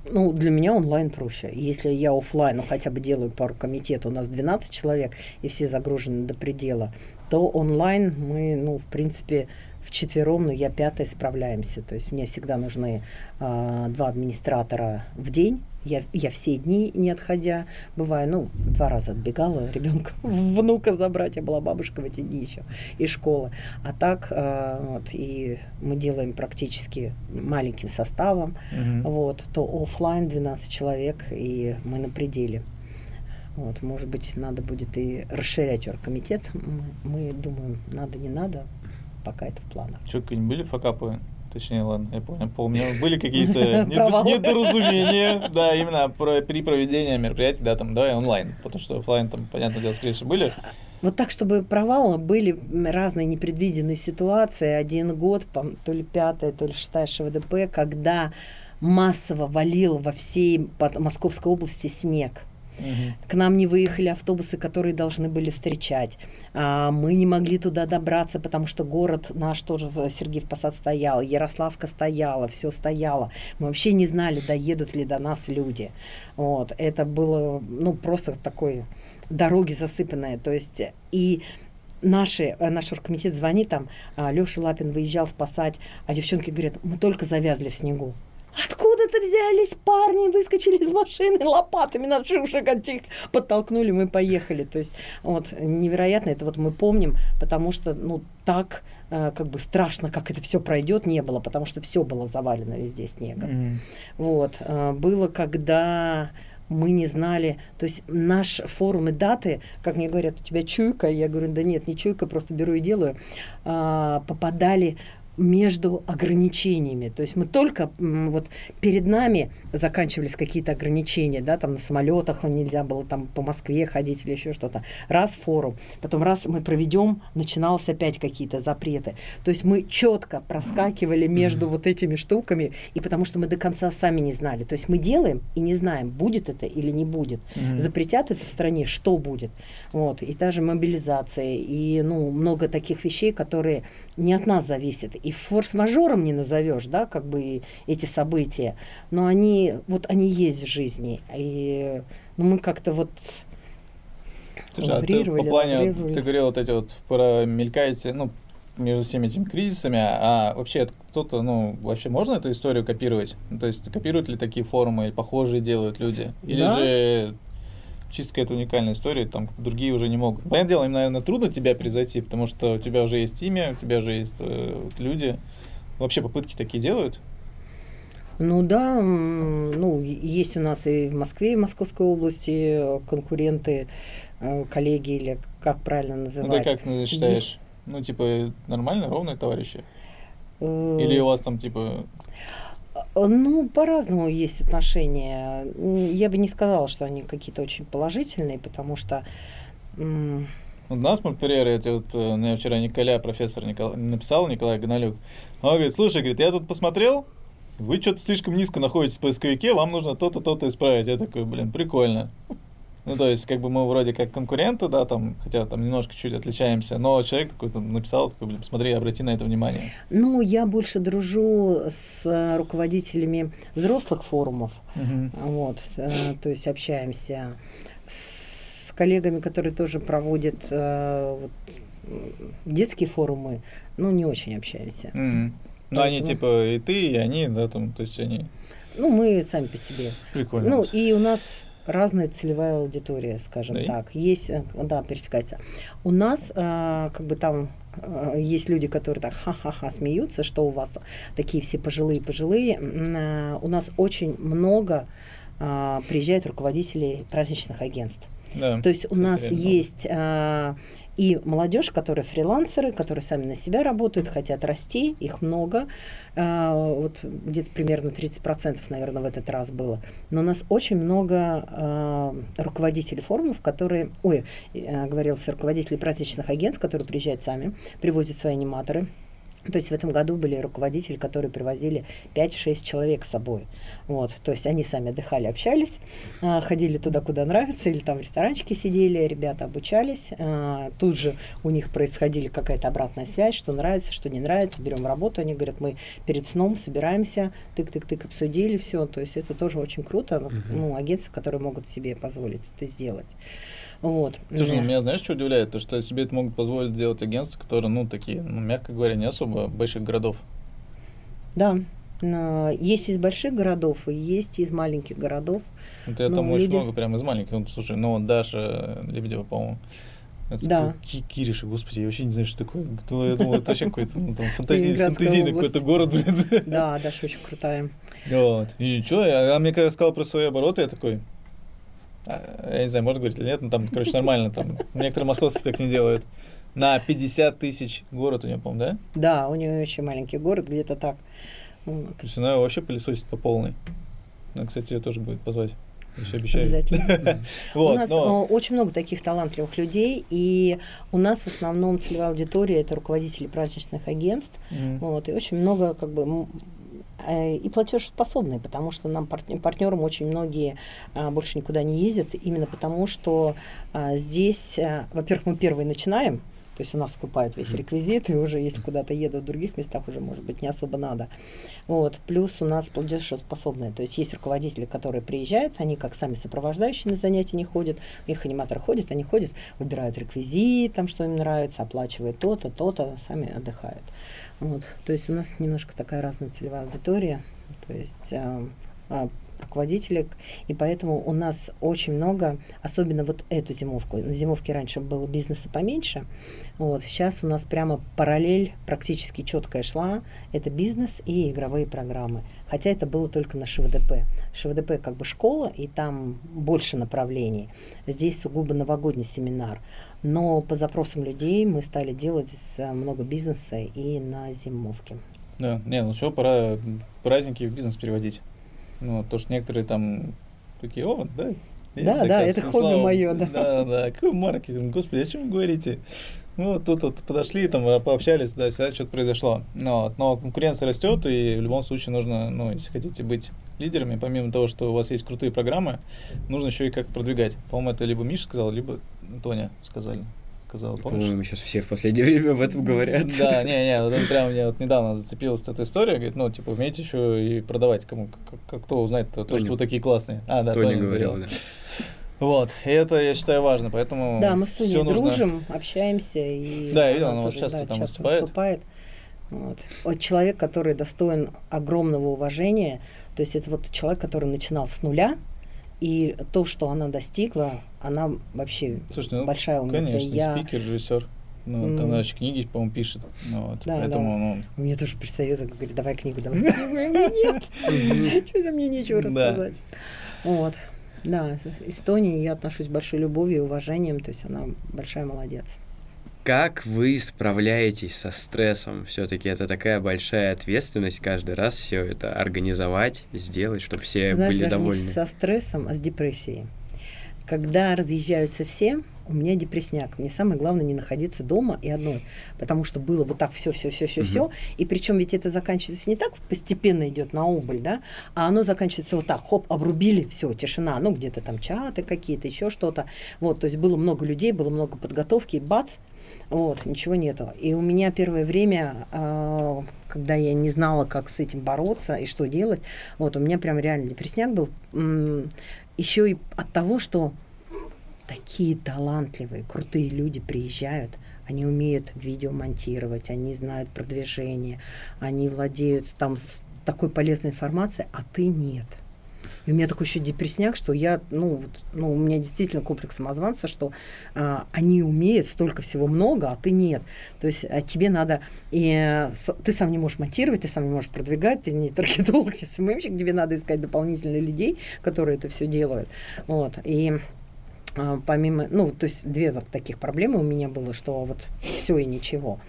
Ну, для меня онлайн проще. Если я офлайн, ну, хотя бы делаю пару комитетов, у нас 12 человек, и все загружены до предела, то онлайн мы, ну, в принципе, вчетвером, но я пятая справляемся. То есть мне всегда нужны а, два администратора в день. Я, я все дни не отходя, бываю, ну, два раза отбегала ребенка, внука забрать, я была бабушка в эти дни еще, из школы. А так, э, вот, и мы делаем практически маленьким составом, uh-huh. вот, то офлайн 12 человек, и мы на пределе. Вот, может быть, надо будет и расширять оргкомитет. Мы, мы думаем, надо, не надо пока это в планах. Что, какие-нибудь были факапы? Точнее, ладно, я понял, помню. Были какие-то недоразумения, да, именно при проведении мероприятий, да, там, давай онлайн, потому что офлайн там, понятное дело, скорее всего, были. Вот так, чтобы провалы были разные непредвиденные ситуации. Один год, то ли пятая, то ли шестая ШВДП, когда массово валил во всей Московской области снег. К нам не выехали автобусы, которые должны были встречать. А, мы не могли туда добраться, потому что город наш тоже в Сергеев Посад стоял, Ярославка стояла, все стояло. Мы вообще не знали, доедут ли до нас люди. Вот. Это было ну, просто такой дороги засыпанные. То есть и наши, э, наш оргкомитет звонит там, а, Леша Лапин выезжал спасать, а девчонки говорят, мы только завязли в снегу. Откуда откуда-то взялись парни, выскочили из машины лопатами, нас уже подтолкнули, мы поехали. То есть вот невероятно, это вот мы помним, потому что ну так э, как бы страшно, как это все пройдет, не было, потому что все было завалено везде снегом. Mm-hmm. Вот э, было, когда мы не знали, то есть наш форум и даты, как мне говорят, у тебя чуйка, я говорю, да нет, не чуйка, просто беру и делаю, а, попадали между ограничениями. То есть мы только вот перед нами заканчивались какие-то ограничения, да, там на самолетах нельзя было там по Москве ходить или еще что-то. Раз форум, потом раз мы проведем, начиналось опять какие-то запреты. То есть мы четко проскакивали между вот этими штуками, и потому что мы до конца сами не знали. То есть мы делаем и не знаем, будет это или не будет. Запретят это в стране, что будет. Вот. И та же мобилизация, и ну, много таких вещей, которые не от нас зависят и форс-мажором не назовешь, да, как бы эти события, но они, вот они есть в жизни, и ну, мы как-то вот Слушай, а ты по плане, ты говорил вот эти вот про мелькаете, ну, между всеми этими кризисами, а вообще кто-то, ну, вообще можно эту историю копировать? То есть копируют ли такие форумы похожие делают люди? Или да? же чисто какая-то уникальная история, там другие уже не могут. Понятное дело, им, наверное, трудно тебя превзойти, потому что у тебя уже есть имя, у тебя уже есть э, люди. Вообще попытки такие делают? Ну да, ну есть у нас и в Москве, и в Московской области конкуренты, э, коллеги или как правильно называть. Ну ты как ну, считаешь? Ну типа нормально, ровные товарищи? Э, или у вас там типа ну, по-разному есть отношения. Я бы не сказала, что они какие-то очень положительные, потому что... У нас, например, эти вот, э, мне вчера Николя, профессор Никол... написал, Николай Гонолюк, он говорит, слушай, говорит, я тут посмотрел, вы что-то слишком низко находитесь в поисковике, вам нужно то-то, то-то исправить. Я такой, блин, прикольно. Ну, то есть, как бы мы вроде как конкуренты, да, там, хотя там немножко чуть отличаемся, но человек такой там написал, такой, блин, смотри, обрати на это внимание. Ну, я больше дружу с руководителями взрослых форумов, угу. вот, э, то есть общаемся с коллегами, которые тоже проводят э, вот, детские форумы, ну, не очень общаемся. Угу. Ну, они типа и ты, и они, да, там, то есть они... Ну, мы сами по себе. Прикольно. Ну, и у нас разная целевая аудитория, скажем да так. Есть, э, да, пересекается. У нас а, как бы там а, есть люди, которые так ха-ха-ха смеются, что у вас такие все пожилые-пожилые. А, у нас очень много а, приезжают руководителей праздничных агентств. Да, То есть у нас есть а, и молодежь, которые фрилансеры, которые сами на себя работают, хотят расти, их много. А, вот где-то примерно 30%, наверное, в этот раз было. Но у нас очень много а, руководителей форумов, которые, ой, а, говорился, руководителей праздничных агентств, которые приезжают сами, привозят свои аниматоры, то есть в этом году были руководители, которые привозили 5-6 человек с собой. Вот. То есть они сами отдыхали, общались, а, ходили туда, куда нравится, или там в ресторанчике сидели, ребята обучались. А, тут же у них происходили какая-то обратная связь, что нравится, что не нравится. Берем работу, они говорят, мы перед сном собираемся, тык-тык-тык, обсудили все. То есть это тоже очень круто. Uh-huh. Ну, агентства, которые могут себе позволить это сделать. Вот. Слушай, ну, меня знаешь, что удивляет? То, что себе это могут позволить сделать агентства, которые, ну, такие, ну, мягко говоря, не особо больших городов. Да, есть из больших городов и есть из маленьких городов. Вот я там люди... очень много прямо из маленьких. Вот, слушай, ну вот Даша Лебедева, по-моему. Это да. Кириша, господи, я вообще не знаю, что такое. Я думал, это вообще какой-то ну, там, фантазий, фантазийный какой-то город, блин. Да, Даша очень крутая. Вот. И что, а мне когда сказал про свои обороты, я такой, я не знаю, можно говорить или нет, но там, короче, нормально. Там. Некоторые московские так не делают. На 50 тысяч город у нее, по-моему, да? Да, у нее очень маленький город, где-то так. Вот. То есть она вообще пылесосит по полной. Она, кстати, ее тоже будет позвать. Еще обещаю. Обязательно. вот, у нас но... очень много таких талантливых людей, и у нас в основном целевая аудитория это руководители праздничных агентств, mm-hmm. вот, и очень много как бы Э, и платежеспособные, потому что нам партнерам очень многие а, больше никуда не ездят, именно потому что а, здесь, а, во-первых, мы первые начинаем, то есть у нас скупают весь реквизит, и уже если куда-то едут в других местах, уже, может быть, не особо надо. Вот. Плюс у нас платежеспособные. То есть есть руководители, которые приезжают, они как сами сопровождающие на занятия не ходят, их аниматоры ходят, они ходят, выбирают реквизит, там, что им нравится, оплачивают то-то, то-то, сами отдыхают. Вот. То есть у нас немножко такая разная целевая аудитория. То есть э, а, руководителей, и поэтому у нас очень много, особенно вот эту зимовку, на зимовке раньше было бизнеса поменьше, вот, сейчас у нас прямо параллель практически четкая шла, это бизнес и игровые программы, хотя это было только на ШВДП. ШВДП как бы школа, и там больше направлений, здесь сугубо новогодний семинар, но по запросам людей мы стали делать много бизнеса и на зимовке. Да, не, ну все, пора праздники в бизнес переводить. Ну, то, что некоторые там такие, о, да, да, да, это хобби мое, да. Да, да, какой маркетинг, господи, о чем вы говорите? Ну, тут вот подошли, там пообщались, да, всегда что-то произошло. Но, но конкуренция растет, и в любом случае нужно, ну, если хотите быть лидерами, помимо того, что у вас есть крутые программы, нужно еще и как-то продвигать. По-моему, это либо Миша сказал, либо Тоня сказали сказал, помнишь? По-моему, сейчас все в последнее время об этом говорят. Да, не-не, вот прям мне вот недавно зацепилась эта история, говорит, ну, типа, умеете еще и продавать кому, как, кто узнает то, то, что вы такие классные. А, да, Тоня говорил, да. Вот, и это, я считаю, важно, поэтому Да, мы с нужно... дружим, общаемся, и да, я видел, она тоже, часто да, там часто выступает. выступает. Вот. вот человек, который достоин огромного уважения, то есть это вот человек, который начинал с нуля, и то, что она достигла, она вообще Слушайте, ну, большая умница. Конечно, я... спикер, режиссер. Ну, mm. она еще книги, по-моему, пишет. Ну, вот, да, поэтому, да. Ну... Мне тоже пристает и говорит, давай книгу, давай Нет, что-то мне нечего рассказать. Вот. Да, Эстонии я отношусь с большой любовью и уважением, то есть она большая молодец. Как вы справляетесь со стрессом? Все-таки это такая большая ответственность каждый раз все это организовать, сделать, чтобы все Знаешь, были даже довольны. Не со стрессом, а с депрессией. Когда разъезжаются все, у меня депресняк. Мне самое главное не находиться дома и одной, потому что было вот так все, все, все, все, все. И причем ведь это заканчивается не так постепенно идет на убыль, да, а оно заканчивается вот так, хоп, обрубили, все, тишина, ну где-то там чаты какие-то, еще что-то. Вот, то есть было много людей, было много подготовки, и бац, вот, ничего нету. И у меня первое время, э, когда я не знала, как с этим бороться и что делать, вот, у меня прям реально депресняк был. Еще и от того, что такие талантливые, крутые люди приезжают, они умеют видео монтировать, они знают продвижение, они владеют там такой полезной информацией, а ты нет – и у меня такой еще депресняк, что я, ну, вот, ну, у меня действительно комплекс самозванца, что а, они умеют столько всего много, а ты нет. То есть а тебе надо, и с, ты сам не можешь монтировать, ты сам не можешь продвигать, ты не таргетолог, не СММщик, тебе надо искать дополнительных людей, которые это все делают. Вот. И помимо, ну, то есть две вот таких проблемы у меня было, что вот все и ничего.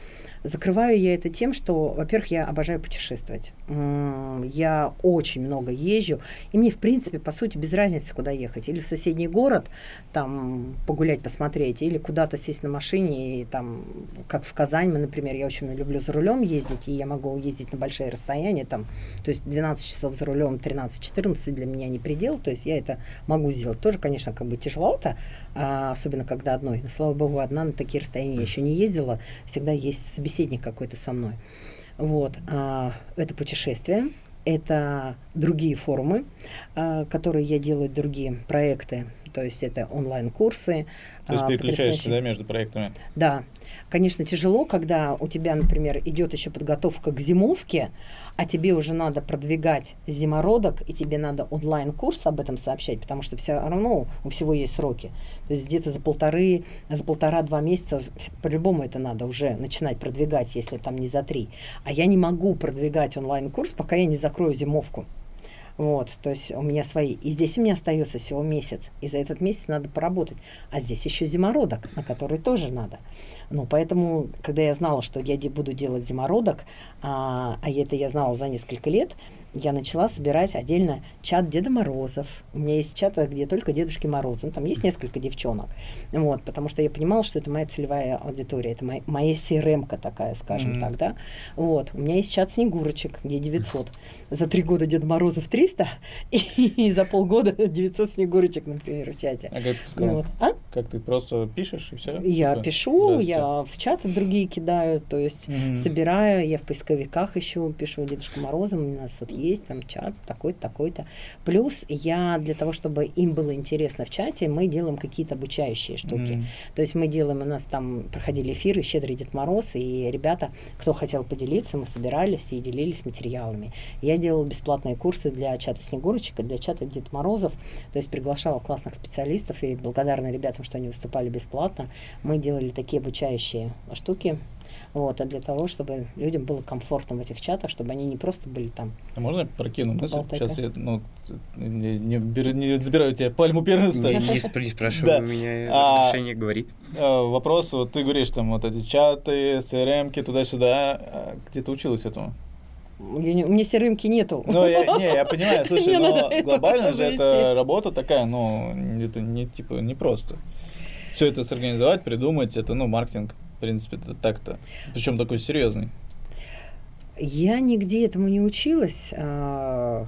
Закрываю я это тем, что, во-первых, я обожаю путешествовать. Я очень много езжу, и мне, в принципе, по сути, без разницы, куда ехать. Или в соседний город, там, погулять, посмотреть, или куда-то сесть на машине, и там, как в Казань, мы, например, я очень люблю за рулем ездить, и я могу ездить на большие расстояния, там, то есть 12 часов за рулем, 13-14 для меня не предел, то есть я это могу сделать. Тоже, конечно, как бы тяжеловато, а, особенно когда одной. Но, слава богу, одна на такие расстояния еще не ездила, всегда есть собеседник собеседник какой-то со мной. Вот. А, это путешествие, это другие форумы, а, которые я делаю, другие проекты. То есть это онлайн-курсы. То есть а, переключаешься да, между проектами? Да. Конечно, тяжело, когда у тебя, например, идет еще подготовка к зимовке, а тебе уже надо продвигать зимородок, и тебе надо онлайн-курс об этом сообщать, потому что все равно у всего есть сроки. То есть где-то за полторы, за полтора-два месяца по-любому это надо уже начинать продвигать, если там не за три. А я не могу продвигать онлайн-курс, пока я не закрою зимовку. Вот, то есть у меня свои. И здесь у меня остается всего месяц. И за этот месяц надо поработать. А здесь еще зимородок, на который тоже надо. Ну, поэтому, когда я знала, что я буду делать зимородок, а, а это я знала за несколько лет, я начала собирать отдельно чат Деда Морозов. У меня есть чат, где только Дедушки Морозы. Ну, там есть несколько девчонок. Вот, потому что я понимала, что это моя целевая аудитория, это моя, моя crm такая, скажем mm-hmm. так, да. Вот, у меня есть чат Снегурочек, где 900. За три года Деда Морозов 300, и, и за полгода 900 Снегурочек, например, в чате. А как ты сказала? Вот. А? Как ты просто пишешь и все? Я пишу, я в чаты другие кидаю, то есть mm-hmm. собираю, я в поисковиках ищу, пишу Дедушка Морозом, у нас вот есть там чат такой-то, такой-то. Плюс я для того, чтобы им было интересно в чате, мы делаем какие-то обучающие штуки. Mm-hmm. То есть мы делаем, у нас там проходили эфиры «Щедрый Дед Мороз», и ребята, кто хотел поделиться, мы собирались и делились материалами. Я делала бесплатные курсы для чата Снегурочек и для чата Дед Морозов, то есть приглашала классных специалистов и благодарна ребятам, что они выступали бесплатно. Мы делали такие обучающие штуки, вот, а для того, чтобы людям было комфортно в этих чатах, чтобы они не просто были там. А можно я прокину мысль? Сейчас я ну, не, не, беру, не забираю у тебя пальму первенства. Не, не, спрашивай, у меня а, разрешение говорит. А, вопрос, вот ты говоришь, там вот эти чаты, CRM-ки, туда-сюда. А где ты училась этому? Я не, у меня серымки нету. Ну, я, не, я понимаю, слушай, но глобально же это работа такая, ну, это не, типа, не просто все это сорганизовать, придумать, это, ну, маркетинг, принципе, это так-то. Причем такой серьезный. Я нигде этому не училась. А,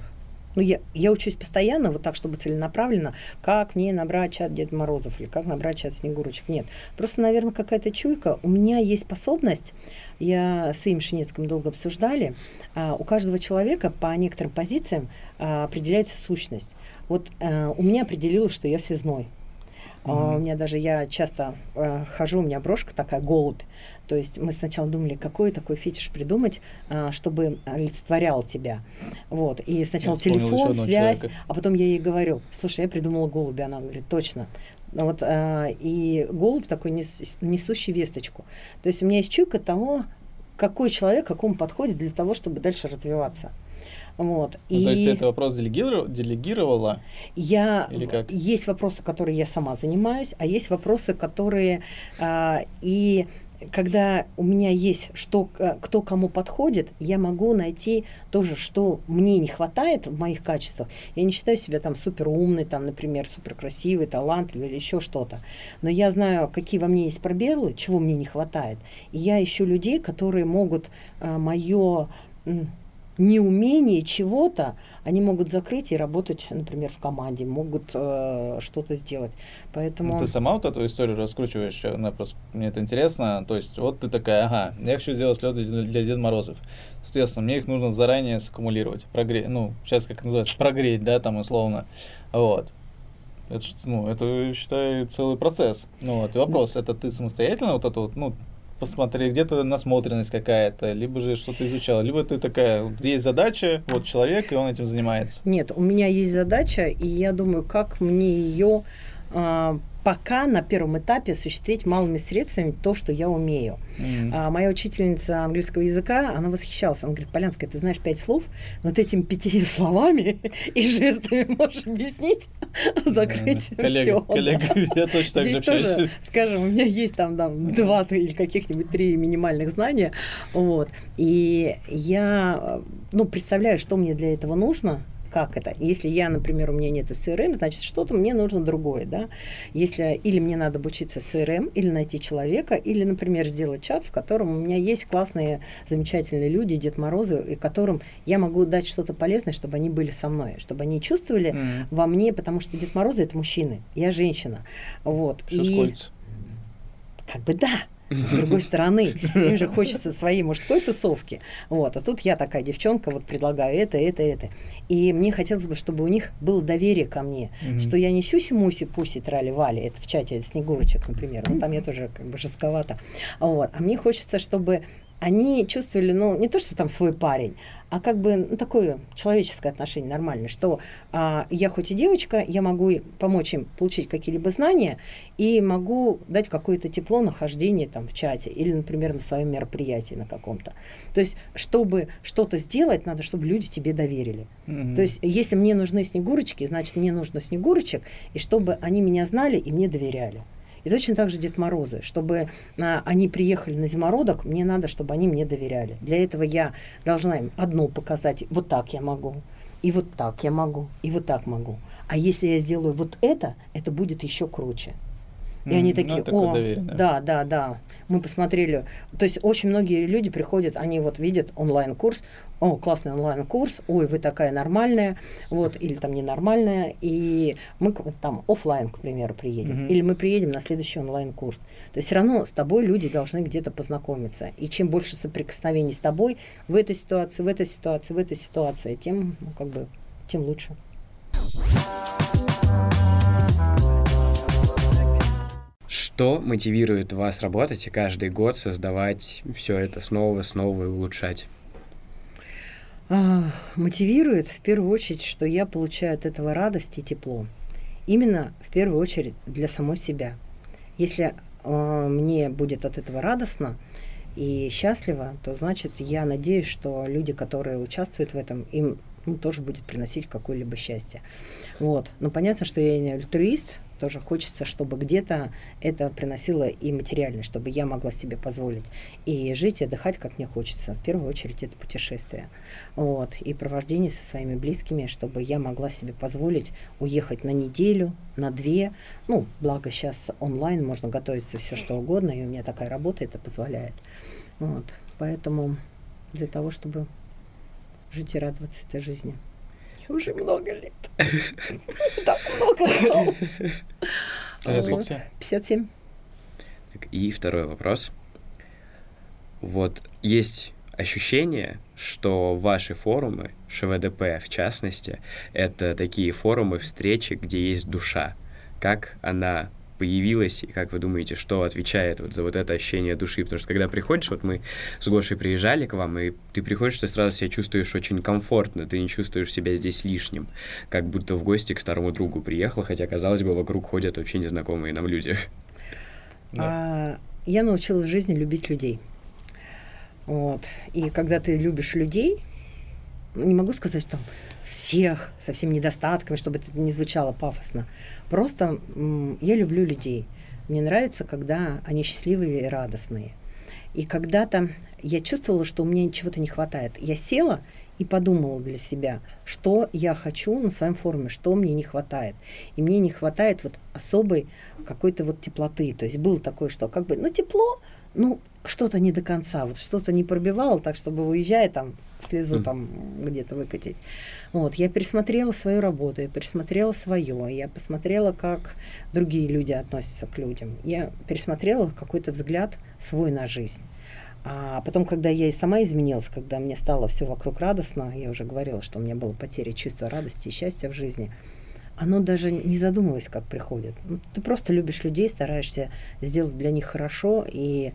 ну, я, я учусь постоянно, вот так, чтобы целенаправленно, как мне набрать чат Дед Морозов или как набрать чат Снегурочек. Нет. Просто, наверное, какая-то чуйка. У меня есть способность, я с Им Шинецким долго обсуждали, а, у каждого человека по некоторым позициям а, определяется сущность. Вот а, у меня определилось, что я связной. Mm-hmm. у меня даже я часто э, хожу, у меня брошка такая голубь. То есть мы сначала думали, какой такой фетиш придумать, э, чтобы олицетворял тебя. Вот. И сначала я телефон, связь, человека. а потом я ей говорю, слушай, я придумала голубя. Она говорит, точно. Вот, э, и голубь такой нес, несущий весточку. То есть у меня есть чуйка того, какой человек какому подходит для того, чтобы дальше развиваться. Вот. Ну, и то есть ты этот вопрос делегировала? делегировала я, Или как? Есть вопросы, которые я сама занимаюсь, а есть вопросы, которые а, и когда у меня есть, что, кто кому подходит, я могу найти тоже, что мне не хватает в моих качествах. Я не считаю себя там супер умной, там, например, супер красивый, талантливый или еще что-то. Но я знаю, какие во мне есть пробелы, чего мне не хватает. И я ищу людей, которые могут а, мое неумение чего-то, они могут закрыть и работать, например, в команде, могут э, что-то сделать. Поэтому... Ну, ты сама вот эту историю раскручиваешь, она просто, мне это интересно. То есть вот ты такая, ага, я хочу сделать слезы для, для Деда Морозов. Соответственно, мне их нужно заранее саккумулировать, прогреть, ну, сейчас как называется, прогреть, да, там условно. Вот. Это, ну, это, считай, целый процесс. Ну, вот, и вопрос, это ты самостоятельно вот это вот, ну, посмотреть, где-то насмотренность какая-то, либо же что-то изучала, либо ты такая, есть задача, вот человек, и он этим занимается. Нет, у меня есть задача, и я думаю, как мне ее пока на первом этапе осуществить малыми средствами то, что я умею. Mm-hmm. А, моя учительница английского языка, она восхищалась. Она говорит, Полянская, ты знаешь пять слов, но ты этими пяти словами и жестами можешь объяснить, закрыть все. Коллега, коллега, я точно так Здесь тоже, скажем, у меня есть там, там два или каких-нибудь три минимальных знания, вот, и я, ну, представляю, что мне для этого нужно, как это? Если я, например, у меня нет CRM, значит, что-то мне нужно другое, да? Если или мне надо обучиться CRM, или найти человека, или, например, сделать чат, в котором у меня есть классные, замечательные люди, Дед Морозы, и которым я могу дать что-то полезное, чтобы они были со мной, чтобы они чувствовали mm. во мне, потому что Дед Морозы это мужчины, я женщина, вот. Все и как бы да, с другой стороны, им же хочется своей мужской тусовки. Вот. А тут я такая девчонка, вот предлагаю это, это, это. И мне хотелось бы, чтобы у них было доверие ко мне, mm-hmm. что я не сюси-муси, пуси, трали-вали, это в чате Снегурочек, например. Ну, там я тоже как бы жестковато. Вот. А мне хочется, чтобы они чувствовали, ну, не то, что там свой парень, а как бы ну, такое человеческое отношение нормальное, что а, я хоть и девочка, я могу помочь им получить какие-либо знания и могу дать какое-то тепло нахождение там в чате или, например, на своем мероприятии на каком-то. То есть, чтобы что-то сделать, надо, чтобы люди тебе доверили. Mm-hmm. То есть, если мне нужны снегурочки, значит, мне нужно снегурочек, и чтобы они меня знали и мне доверяли. И точно так же Дед Морозы. Чтобы а, они приехали на зимородок, мне надо, чтобы они мне доверяли. Для этого я должна им одно показать. Вот так я могу. И вот так я могу. И вот так могу. А если я сделаю вот это, это будет еще круче. И mm, они такие, ну, о, доверие, да. да, да, да. Мы посмотрели, то есть очень многие люди приходят, они вот видят онлайн-курс, о, классный онлайн-курс, ой, вы такая нормальная, вот, или там ненормальная, и мы там офлайн, к примеру, приедем, mm-hmm. или мы приедем на следующий онлайн-курс. То есть все равно с тобой люди должны где-то познакомиться. И чем больше соприкосновений с тобой в этой ситуации, в этой ситуации, в этой ситуации, тем, ну, как бы, тем лучше. Что мотивирует вас работать и каждый год создавать все это снова, снова и улучшать? А, мотивирует в первую очередь, что я получаю от этого радость и тепло. Именно в первую очередь для самой себя. Если э, мне будет от этого радостно и счастливо, то значит я надеюсь, что люди, которые участвуют в этом, им ну, тоже будет приносить какое-либо счастье. Вот. Но понятно, что я не альтруист, тоже хочется, чтобы где-то это приносило и материально, чтобы я могла себе позволить и жить, и отдыхать, как мне хочется. В первую очередь это путешествие. Вот. И провождение со своими близкими, чтобы я могла себе позволить уехать на неделю, на две. Ну, благо сейчас онлайн можно готовиться все что угодно, и у меня такая работа это позволяет. Вот. Поэтому для того, чтобы жить и радоваться этой жизни уже много лет. Так много осталось. А сколько 57. И второй вопрос. Вот есть ощущение, что ваши форумы, ШВДП в частности, это такие форумы встречи, где есть душа. Как она появилась, и как вы думаете, что отвечает вот за вот это ощущение души? Потому что когда приходишь, вот мы с Гошей приезжали к вам, и ты приходишь, ты сразу себя чувствуешь очень комфортно, ты не чувствуешь себя здесь лишним, как будто в гости к старому другу приехал, хотя, казалось бы, вокруг ходят вообще незнакомые нам люди. А, я научилась в жизни любить людей. Вот. И когда ты любишь людей, не могу сказать, что там всех, со всеми недостатками, чтобы это не звучало пафосно. Просто я люблю людей. Мне нравится, когда они счастливые и радостные. И когда-то я чувствовала, что у меня чего-то не хватает. Я села и подумала для себя, что я хочу на своем форуме, что мне не хватает. И мне не хватает вот особой какой-то вот теплоты. То есть было такое, что как бы, ну, тепло, ну, что-то не до конца, вот что-то не пробивало, так чтобы уезжая там слезу там где-то выкатить. Вот, я пересмотрела свою работу, я пересмотрела свое, я посмотрела, как другие люди относятся к людям. Я пересмотрела какой-то взгляд свой на жизнь. А потом, когда я и сама изменилась, когда мне стало все вокруг радостно, я уже говорила, что у меня было потеря чувства радости и счастья в жизни, оно даже не задумываясь, как приходит. Ну, ты просто любишь людей, стараешься сделать для них хорошо, и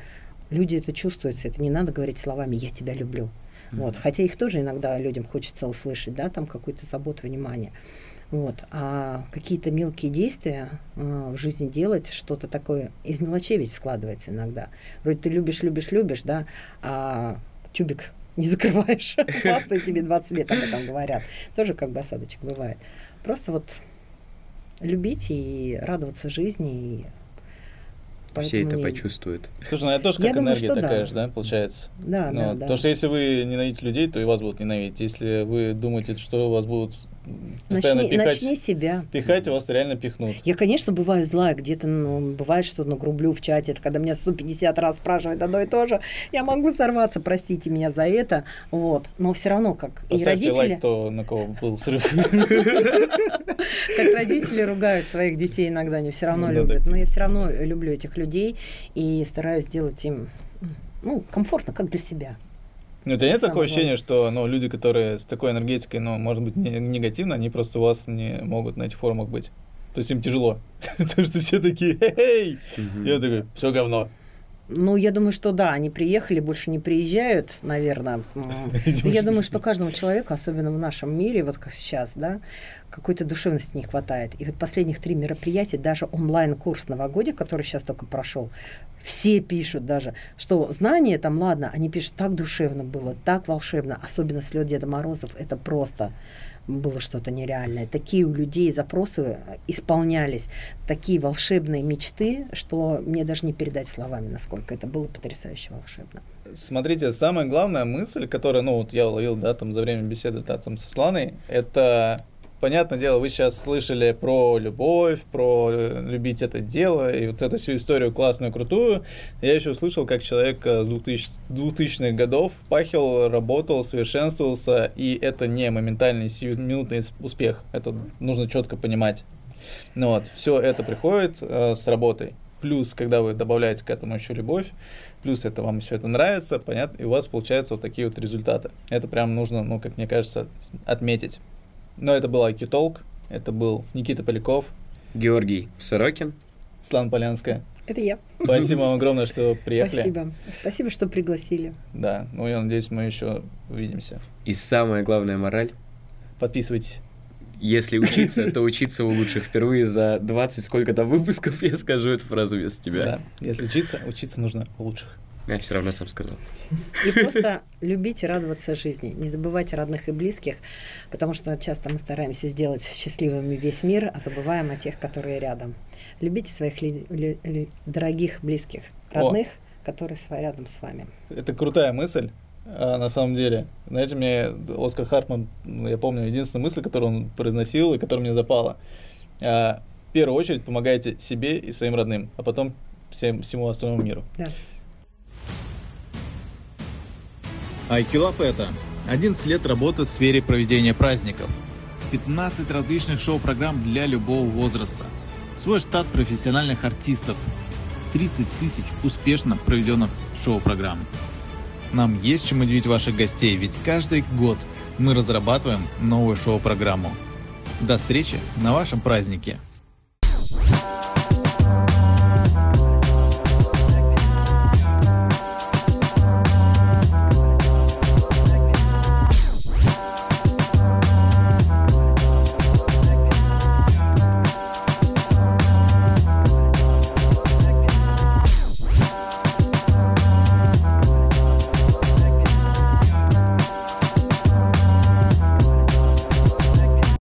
люди это чувствуются. Это не надо говорить словами «я тебя люблю». Вот. Хотя их тоже иногда людям хочется услышать, да, там какой-то забот, внимание. Вот. А какие-то мелкие действия э, в жизни делать, что-то такое, из мелочей ведь складывается иногда. Вроде ты любишь, любишь, любишь, да, а тюбик не закрываешь, пастой тебе 20 лет об этом говорят. Тоже как бы осадочек бывает. Просто вот любить и радоваться жизни, и Поэтому Все это почувствуют. Слушай, ну это тоже как Я энергия думаю, такая да. же, да, получается? Да, ну, да, да. Потому что если вы ненавидите людей, то и вас будут ненавидеть. Если вы думаете, что вас будут постоянно начни, пихать, начни себя. пихать, вас реально пихнут. Я, конечно, бываю злая, где-то, ну, бывает, что нагрублю в чате, это когда меня 150 раз спрашивают одно и то же, я могу сорваться, простите меня за это, вот, но все равно, как Поставьте и родители... лайк, кто, на кого был срыв. Как родители ругают своих детей иногда, они все равно любят, но я все равно люблю этих людей и стараюсь сделать им, ну, комфортно, как для себя. Ну, это нет такого ощущения, что ну, люди, которые с такой энергетикой, ну, может быть, не, негативно, они просто у вас не могут на этих форумах быть. То есть им тяжело. Потому что все такие, эй, я такой, все говно. Ну, я думаю, что да, они приехали, больше не приезжают, наверное. Я думаю, что каждому человеку, особенно в нашем мире, вот как сейчас, да, какой-то душевности не хватает. И вот последних три мероприятия, даже онлайн-курс новогодия, который сейчас только прошел, все пишут даже, что знания там, ладно, они пишут, так душевно было, так волшебно, особенно слет Деда Морозов, это просто было что-то нереальное. Такие у людей запросы исполнялись, такие волшебные мечты, что мне даже не передать словами, насколько это было потрясающе волшебно. Смотрите, самая главная мысль, которая, ну, вот я уловил, да, там, за время беседы да, там, со Сланой, это понятное дело, вы сейчас слышали про любовь, про э, любить это дело, и вот эту всю историю классную, крутую. Я еще услышал, как человек э, с 2000, 2000-х годов пахил, работал, совершенствовался, и это не моментальный сиюминутный успех. Это нужно четко понимать. Ну вот, все это приходит э, с работой. Плюс, когда вы добавляете к этому еще любовь, плюс это вам все это нравится, понятно, и у вас получаются вот такие вот результаты. Это прям нужно, ну, как мне кажется, отметить. Но это был IQ Talk, это был Никита Поляков. Георгий Сорокин. Слан Полянская. Это я. Спасибо вам огромное, что приехали. Спасибо. Спасибо, что пригласили. Да, ну я надеюсь, мы еще увидимся. И самая главная мораль. Подписывайтесь. Если учиться, то учиться у лучших. Впервые за 20 сколько-то выпусков я скажу эту фразу вместо тебя. Да, если учиться, учиться нужно у лучших. Я все равно сам сказал. И просто любить и радоваться жизни. Не забывайте родных и близких, потому что часто мы стараемся сделать счастливыми весь мир, а забываем о тех, которые рядом. Любите своих ли, ли, ли, дорогих, близких, родных, о. которые рядом с вами. Это крутая мысль. А, на самом деле. Знаете, мне Оскар Хартман, я помню, единственная мысль, которую он произносил и которая мне запала. А, в первую очередь помогайте себе и своим родным, а потом всем, всему остальному миру. Да. Айкилап это 11 лет работы в сфере проведения праздников. 15 различных шоу-программ для любого возраста. Свой штат профессиональных артистов. 30 тысяч успешно проведенных шоу-программ. Нам есть чем удивить ваших гостей, ведь каждый год мы разрабатываем новую шоу-программу. До встречи на вашем празднике!